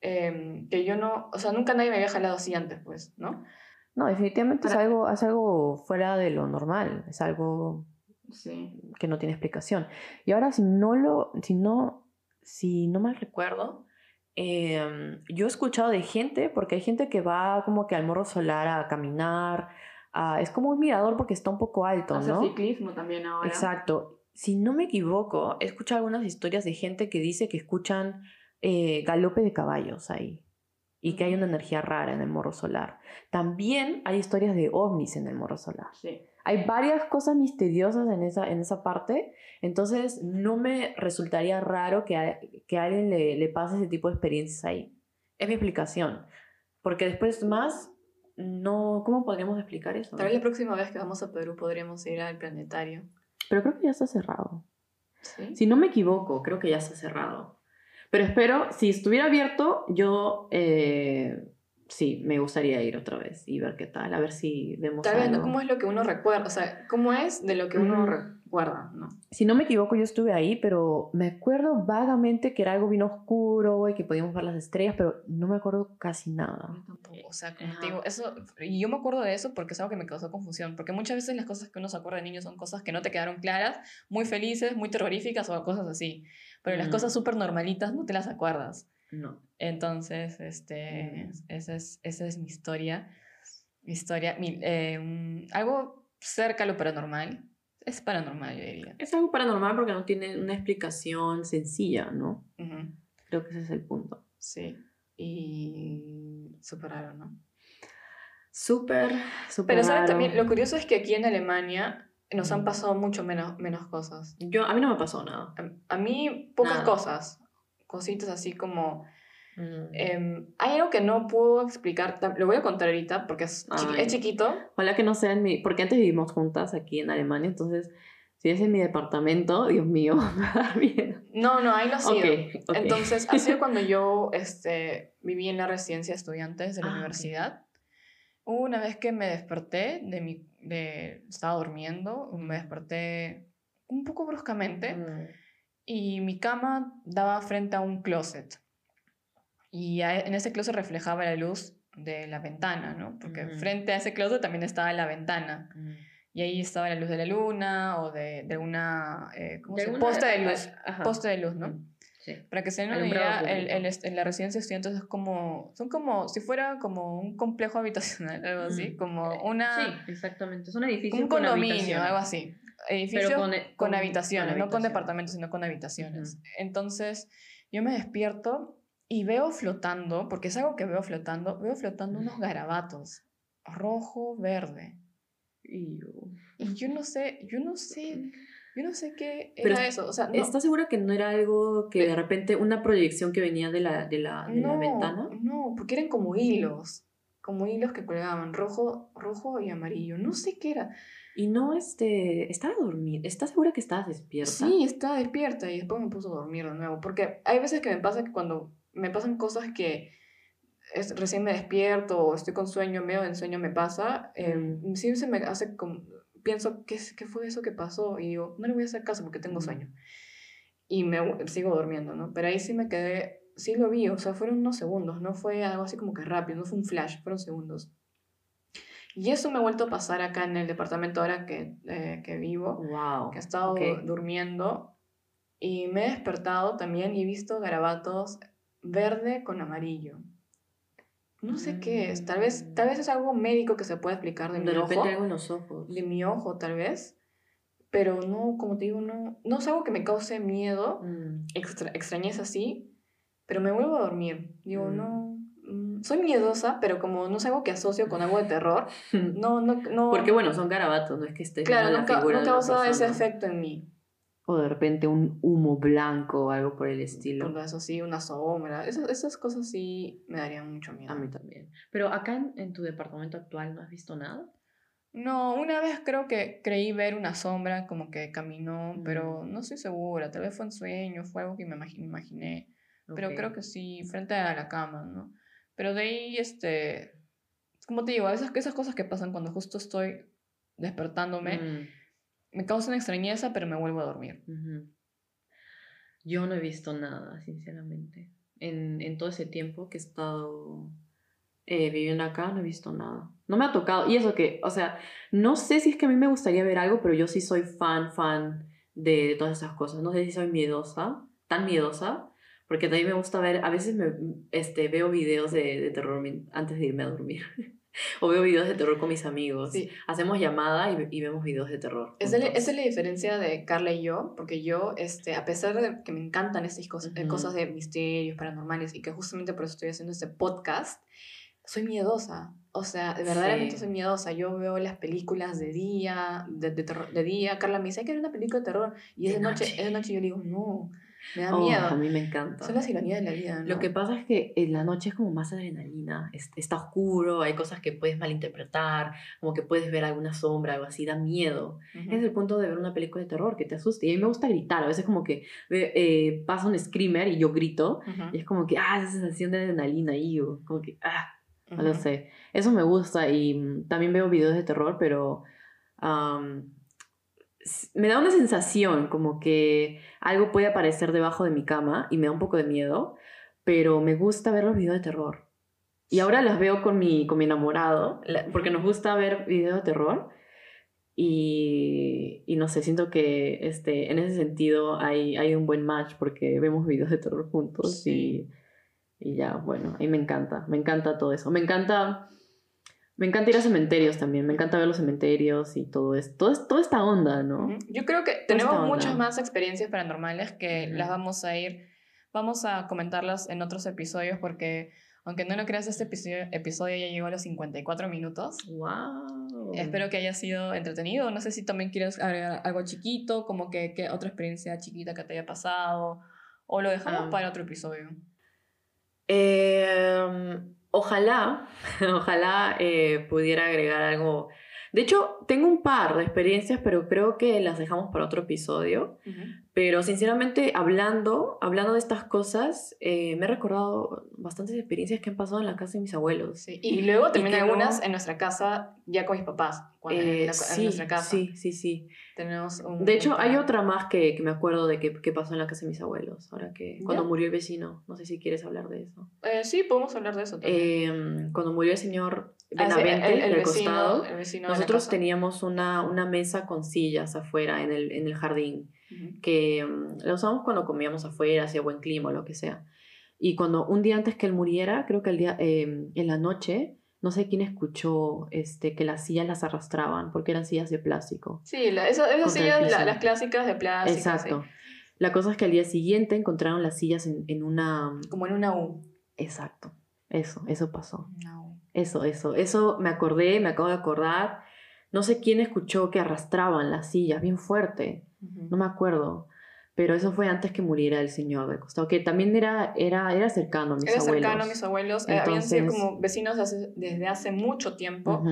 em, que yo no o sea nunca nadie me había jalado así antes pues no No, definitivamente es, Para- algo, es algo fuera de lo normal, es algo sí que no tiene explicación. Y ahora, si no lo, si no, si no mal recuerdo, em, yo he escuchado de gente, porque hay gente que va como que al morro solar a caminar, a- es como un mirador porque está un poco alto, hacer ¿no? ciclismo también ahora Exacto. Si no me equivoco, he escuchado algunas historias de gente que dice que escuchan eh, galope de caballos ahí y que hay una energía rara en el morro solar. También hay historias de ovnis en el morro solar sí hay varias cosas misteriosas en esa, en esa parte, entonces no me resultaría raro que a, que a alguien le, le pase ese tipo de experiencias ahí. Es mi explicación. Porque después más, no, ¿cómo podríamos explicar eso? Tal vez la próxima vez que vamos a Perú podríamos ir al planetario. Pero creo que ya está cerrado. ¿Sí? Si no me equivoco, creo que ya está cerrado. Pero espero, si estuviera abierto, yo eh, sí, me gustaría ir otra vez y ver qué tal, a ver si vemos Tal vez algo. cómo es lo que uno recuerda, o sea, cómo es de lo que uno Ujú. recuerda, ¿no? Si no me equivoco, yo estuve ahí, pero me acuerdo vagamente que era algo bien oscuro y que podíamos ver las estrellas, pero no me acuerdo casi nada. Yo tampoco, o sea, como te digo, eso, y yo me acuerdo de eso porque es algo que me causó confusión, porque muchas veces las cosas que uno se acuerda de niño son cosas que no te quedaron claras, muy felices, muy terroríficas o cosas así, pero las Mm. cosas súper normalitas no te las acuerdas. No. Entonces, este, Mm. esa, es, esa es mi historia. Mi historia, mi- eh, un- algo cerca a lo paranormal. Es paranormal, yo diría. Es algo paranormal porque no tiene una explicación sencilla, ¿no? Creo que ese es el punto. Sí. Y súper raro, ¿no? Súper, súper. Pero, ¿sabes también? Lo curioso es que aquí en Alemania nos han pasado mucho menos, menos cosas. Yo, a mí no me pasó nada. A, a mí, pocas Nada. cosas. Cositas así como. Mm. em, hay algo que no puedo explicar. Lo voy a contar ahorita porque es, chiqui- es chiquito. Ojalá que no sea en mi... Porque antes vivimos juntas aquí en Alemania, entonces si es en mi departamento, Dios mío, miedo. No, no, ahí no ha sido. Ok, ok. Entonces, ha sido cuando yo este, viví en la residencia de estudiantes de la Ah, universidad. Hubo una vez que me desperté de mi... De, estaba durmiendo, me desperté un poco bruscamente Mm. Y mi cama daba frente a un closet. y en ese closet reflejaba la luz de la ventana, ¿no? Porque Ujú. frente a ese closet también estaba la ventana. Mm. Y ahí estaba la luz de la luna o de, de una... eh, ¿cómo De se llama? alguna- Poste de luz. Ajá. Poste de luz, ¿no? Sí. Para que se den una idea, el, el en la residencia de estudiantes es como... Son como... Si fuera como un complejo habitacional, algo así. Como Eh, una... Sí, exactamente. Es un edificio un con condominio, algo así. Edificio con, con, e- con- habitaciones, con no con departamentos, sino con habitaciones. Entonces, yo me despierto y veo flotando, porque es algo que veo flotando, veo flotando unos garabatos, rojo, verde. Y yo- Y yo no sé, yo no sé, yo no sé qué Pero era es- eso. O sea, no, ¿Estás segura que no era algo que de repente una proyección que venía de la, de la, de la no, ventana? No, porque eran como hilos, como hilos que colgaban, rojo, rojo y amarillo. No sé qué era. Y no, este, estaba dormida. ¿Estás segura que estabas despierta? Sí, estaba despierta y después me puso a dormir de nuevo. Porque hay veces que me pasa que cuando me pasan cosas que es, recién me despierto o estoy con sueño, medio en sueño me pasa, eh, sí se me hace como, pienso, ¿qué, ¿qué fue eso que pasó? Y digo, no le voy a hacer caso porque tengo sueño. Y me sigo durmiendo, ¿no? Pero ahí sí me quedé, sí lo vi, o sea, fueron unos segundos, no fue algo así como que rápido, no fue un flash, fueron segundos. Y eso me ha vuelto a pasar acá en el departamento ahora que, eh, que vivo Wow. que he estado ok. durmiendo y me he despertado también y he visto garabatos verde con amarillo. No sé qué es, tal vez, tal vez es algo médico que se puede explicar de, De mi repente ojo, algo en los ojos. de mi ojo tal vez, pero no, como te digo, no, no es algo que me cause miedo, Mm. extra, extrañeza así, pero me vuelvo a dormir. Digo, Mm. no, mm, soy miedosa, pero como no es algo que asocio con algo de terror, no, no, no. Porque bueno, son garabatos, no es que esté claro, no de una causa ese efecto en mí. O de repente un humo blanco o algo por el estilo. Por eso sí, una sombra. Esas, esas cosas sí me darían mucho miedo. A mí también. Pero acá en, en tu departamento actual no has visto nada. No, una vez creo que creí ver una sombra como que caminó, pero Mm. no estoy segura. Tal vez fue en sueño, fue algo que me imagi- imaginé. Pero Ok. creo que sí, frente a la cama, ¿no? Pero de ahí, este. Como te digo, esas, esas cosas que pasan cuando justo estoy despertándome, Mm, me causan extrañeza, pero me vuelvo a dormir. Yo no he visto nada, sinceramente. En, en todo ese tiempo que he estado eh, viviendo acá, no he visto nada. No me ha tocado. Y eso que, o sea, no sé si es que a mí me gustaría ver algo, pero yo sí soy fan, fan de todas esas cosas. No sé si soy miedosa, tan miedosa, porque también me gusta ver, a veces me, este, veo videos de, de terror antes de irme a dormir. o veo videos de terror con mis amigos. Sí. Hacemos llamada y, y vemos videos de terror. Esa es, la, esa diferencia de Carla y yo, porque yo, este, a pesar de que me encantan estas cosas, eh, Ujú. cosas de misterios paranormales y que justamente por eso estoy haciendo este podcast, soy miedosa. O sea, de verdaderamente Sí. soy miedosa. Yo veo las películas de día, de, de, terror- de día. Carla me dice, hay que ver una película de terror. Y es De de noche, noche. es de noche. Yo le digo, no, me da Oh, miedo. a mí me encanta. Son las ironías de la vida, ¿no? Lo que pasa es que en la noche es como más adrenalina, es- está oscuro, hay cosas que puedes malinterpretar, como que puedes ver alguna sombra, algo así, da miedo. Ujú. Es el punto de ver una película de terror que te asuste. Y a mí me gusta gritar, a veces como que eh, pasa un screamer y yo grito, Ujú. y es como que, ah, esa sensación de adrenalina ahí, o como que, ah, no lo sé. Eso me gusta y mm, también veo videos de terror, pero s- me da una sensación como que algo puede aparecer debajo de mi cama y me da un poco de miedo, pero me gusta ver los videos de terror. Y ahora los veo con mi, con mi enamorado, porque nos gusta ver videos de terror. Y, y no sé, siento que este, en ese sentido hay, hay un buen match porque vemos videos de terror juntos Sí. y, y ya, bueno, y me encanta, me encanta todo eso. Me encanta, me encanta ir a cementerios también, me encanta ver los cementerios y todo esto, todo es- toda esta onda, ¿no? Yo creo que tenemos muchas más experiencias paranormales que Ujú. las vamos a ir, vamos a comentarlas en otros episodios porque aunque no lo creas, este episodio, episodio ya llegó a los 54 minutos. ¡Wow! Espero que haya sido entretenido. No sé si también quieres agregar algo chiquito, como que, que otra experiencia chiquita que te haya pasado, o lo dejamos Ah. para otro episodio. Eh, ojalá, ojalá eh, pudiera agregar algo. De hecho, tengo un par de experiencias, pero creo que las dejamos para otro episodio. Pero sinceramente, hablando, hablando de estas cosas, eh, me he recordado bastantes experiencias que han pasado en la casa de mis abuelos. Sí, Y luego también no- algunas en nuestra casa, ya con mis papás. Cuando, en, Eh, en sí, nuestra casa. sí, sí, sí. Tenemos un, De hecho, un hay otra más que, que me acuerdo de que, que pasó en la casa de mis abuelos. Ahora que. Cuando ¿Ya? murió el vecino. No sé si quieres hablar de eso. Eh, sí, podemos hablar de eso también. Eh, cuando murió el señor Ah, sí, Benavente el- el vecino- costado. el vecino Nosotros teníamos una, una mesa con sillas afuera en el, en el jardín. Que mm, la usamos cuando comíamos afuera, hacía buen clima o lo que sea. Y cuando un día antes que él muriera, creo que el día, eh, en la noche, no sé quién escuchó este, que las sillas las arrastraban, porque eran sillas de plástico. Sí, la, esa- esas sillas, la- las clásicas de plástico. Exacto. La cosa es que al día siguiente encontraron las sillas en, en una... sí, Como en una U. Exacto. Eso, eso pasó. U. Eso, eso. Eso me acordé, me acabo de acordar. No sé quién escuchó que arrastraban las sillas bien fuerte. No me acuerdo, pero eso fue antes que muriera el señor del costado, que también era, era, era cercano a mis Era abuelos. cercano a mis abuelos. eh, habían sido como vecinos hace- desde hace mucho tiempo.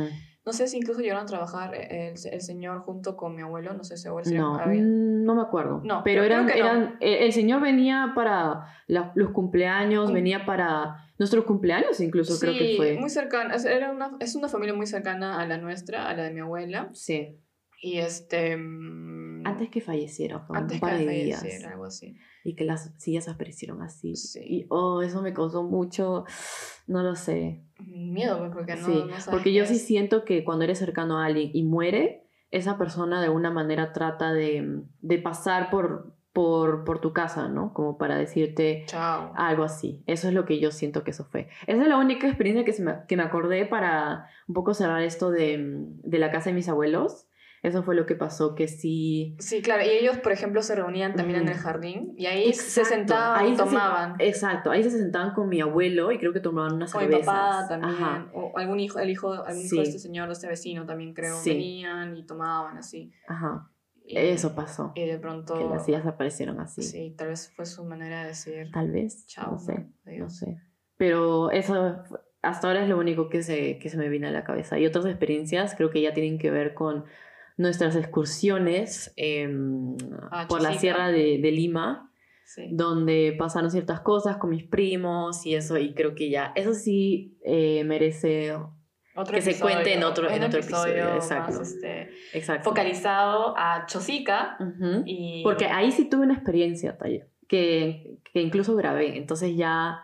No sé si incluso llegaron a trabajar eh, el, el señor junto con mi abuelo. No sé si abuelo No, había- mm, no me acuerdo. No, pero eran, no. eh, el señor venía para la- los cumpleaños, Cum- venía para nuestros cumpleaños incluso creo que Sí, fue. muy cercana. Es, era una, es una familia muy cercana a la nuestra, a la de mi abuela. Sí, Y este. mm, antes que falleciera, fue antes un par que de días. algo así. Y que las sillas aparecieron así. Sí. Y oh, eso me causó mucho, no lo sé. Miedo, pues, porque no. sí, no sabes porque yo sí es. siento que cuando eres cercano a alguien y muere, esa persona de alguna manera trata de, de pasar por, por, por tu casa, ¿no? Como para decirte Chao. algo así. Eso es lo que yo siento que eso fue. Esa es la única experiencia que, se me, que me acordé para un poco cerrar esto de, de la casa de mis abuelos. Eso fue lo que pasó, que sí... Sí, claro. Y ellos, por ejemplo, se reunían también en el jardín y ahí se Exacto, sentaban ahí y se tomaban. Exacto, ahí se sentaban con mi abuelo y creo que tomaban unas Con mi cervezas. papá también. Ajá, O algún hijo, el hijo, algún hijo Sí. de este señor, de este vecino también creo. Sí. Venían y tomaban así. ajá. Y- Eso pasó. Y de pronto. Que las sillas aparecieron así. Sí, tal vez fue su manera de decir Tal vez. chao. no sé. ¿no? Sé. Pero eso hasta ahora es lo único que se, que se me viene a la cabeza. Y otras experiencias creo que ya tienen que ver con nuestras excursiones em, Ah, por la sierra de, de Lima, Sí. donde pasaron ciertas cosas con mis primos y eso. Y creo que ya, eso sí eh, merece... Otro que se cuente en otro- en un otro episodio, exacto. este, Exacto. focalizado a Chosica y... Porque ahí sí tuve una experiencia, Taya, que, que incluso grabé. Entonces ya.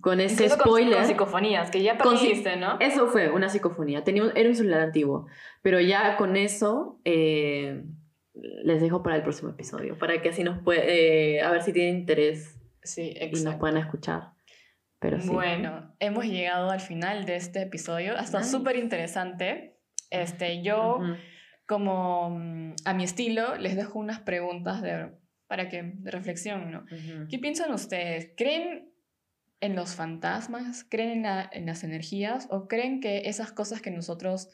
Con ese Incluso con- spoiler... Con, psicofonías, que ya Con si- perdiste, ¿no? Eso fue una psicofonía. Tenía un- era un celular antiguo. Pero ya con eso eh, les dejo para el próximo episodio. Para que así nos puede. eh, a ver si tienen interés Sí, y nos puedan escuchar. Pero sí. Bueno, hemos llegado al final de este episodio. Ha estado Nice. súper interesante. Este, yo, como mm, a mi estilo, les dejo unas preguntas de, para que, de reflexión, ¿no? ¿Qué piensan ustedes? ¿Creen en los fantasmas? ¿Creen en, la- en las energías? ¿O creen que esas cosas que nosotros,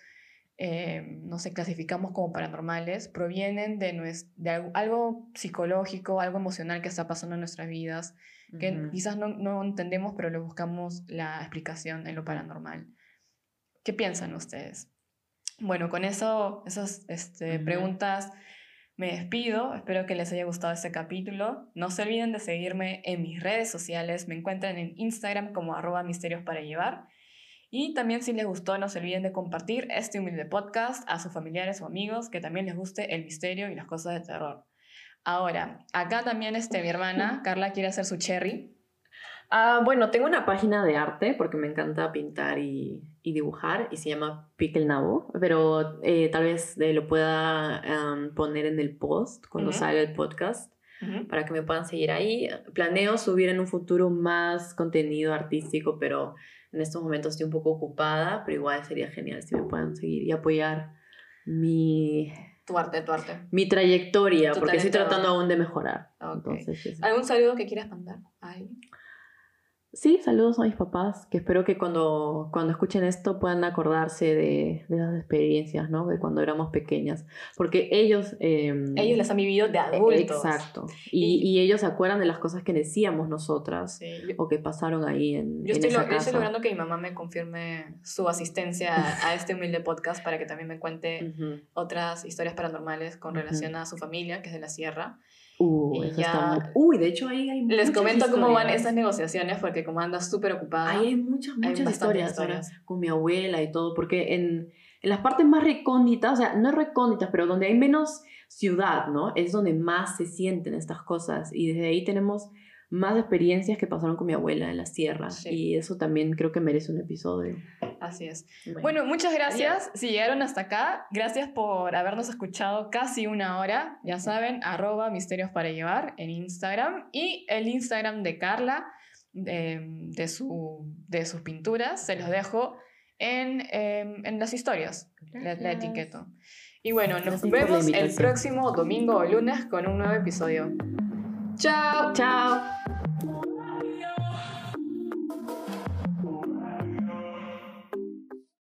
eh, no sé, clasificamos como paranormales provienen de, algo psicológico, algo emocional que está pasando en nuestras vidas? Que quizás no, no entendemos, pero le buscamos la explicación en lo paranormal. ¿Qué piensan ustedes? Bueno, con eso, esas este, preguntas me despido. Espero que les haya gustado este capítulo. No se olviden de seguirme en mis redes sociales. Me encuentran en Instagram como arroba misterios para llevar. Y también si les gustó, no se olviden de compartir este humilde podcast a sus familiares o amigos que también les guste el misterio y las cosas de terror. Ahora, acá también este, mi hermana, Carla, quiere hacer su cherry. Ah, bueno, tengo una página de arte porque me encanta pintar y, y dibujar y se llama el Nabo, pero eh, tal vez eh, lo pueda am, poner en el post cuando salga el podcast. Para que me puedan seguir ahí. Planeo subir en un futuro más contenido artístico, pero en estos momentos estoy un poco ocupada, pero igual sería genial si me puedan seguir y apoyar mi, Tu arte, tu arte. mi trayectoria, Tu porque estoy talento. tratando aún de mejorar. Entonces. ¿Algún saludo que quieras mandar? a alguien? Sí, saludos a mis papás, que espero que cuando, cuando escuchen esto puedan acordarse de, de esas experiencias, ¿no? De cuando éramos pequeñas, porque ellos... em, Ellos las han vivido de adultos. Exacto. Y, y ellos se acuerdan de las cosas que decíamos nosotras Sí, o que pasaron ahí en, yo en estoy, esa lo- yo estoy casa. logrando que mi mamá me confirme su asistencia a, este humilde podcast para que también me cuente Ujú. otras historias paranormales con Ujú. relación a su familia, que es de la sierra. Uh, Y eso ya- está muy- Uy, de hecho ahí hay Les muchas comento cómo van esas negociaciones porque como andas súper ocupada. Ahí hay muchas, muchas historias, ahora, con mi abuela y todo, porque en, en las partes más recónditas, o sea, no recónditas, pero donde hay menos ciudad, ¿no? Es donde más se sienten estas cosas y desde ahí tenemos más experiencias que pasaron con mi abuela en la sierra Sí. y eso también creo que merece un episodio. Así es. Bueno, muchas gracias. Si llegaron hasta acá, gracias por habernos escuchado casi una hora. Ya saben, arroba misterios para llevar en Instagram y el Instagram de Carla, de, de su, de sus pinturas, se los dejo en, em, en las historias. La, la etiqueto. Y bueno, nos vemos el próximo domingo o lunes con un nuevo episodio. Chao. Chao.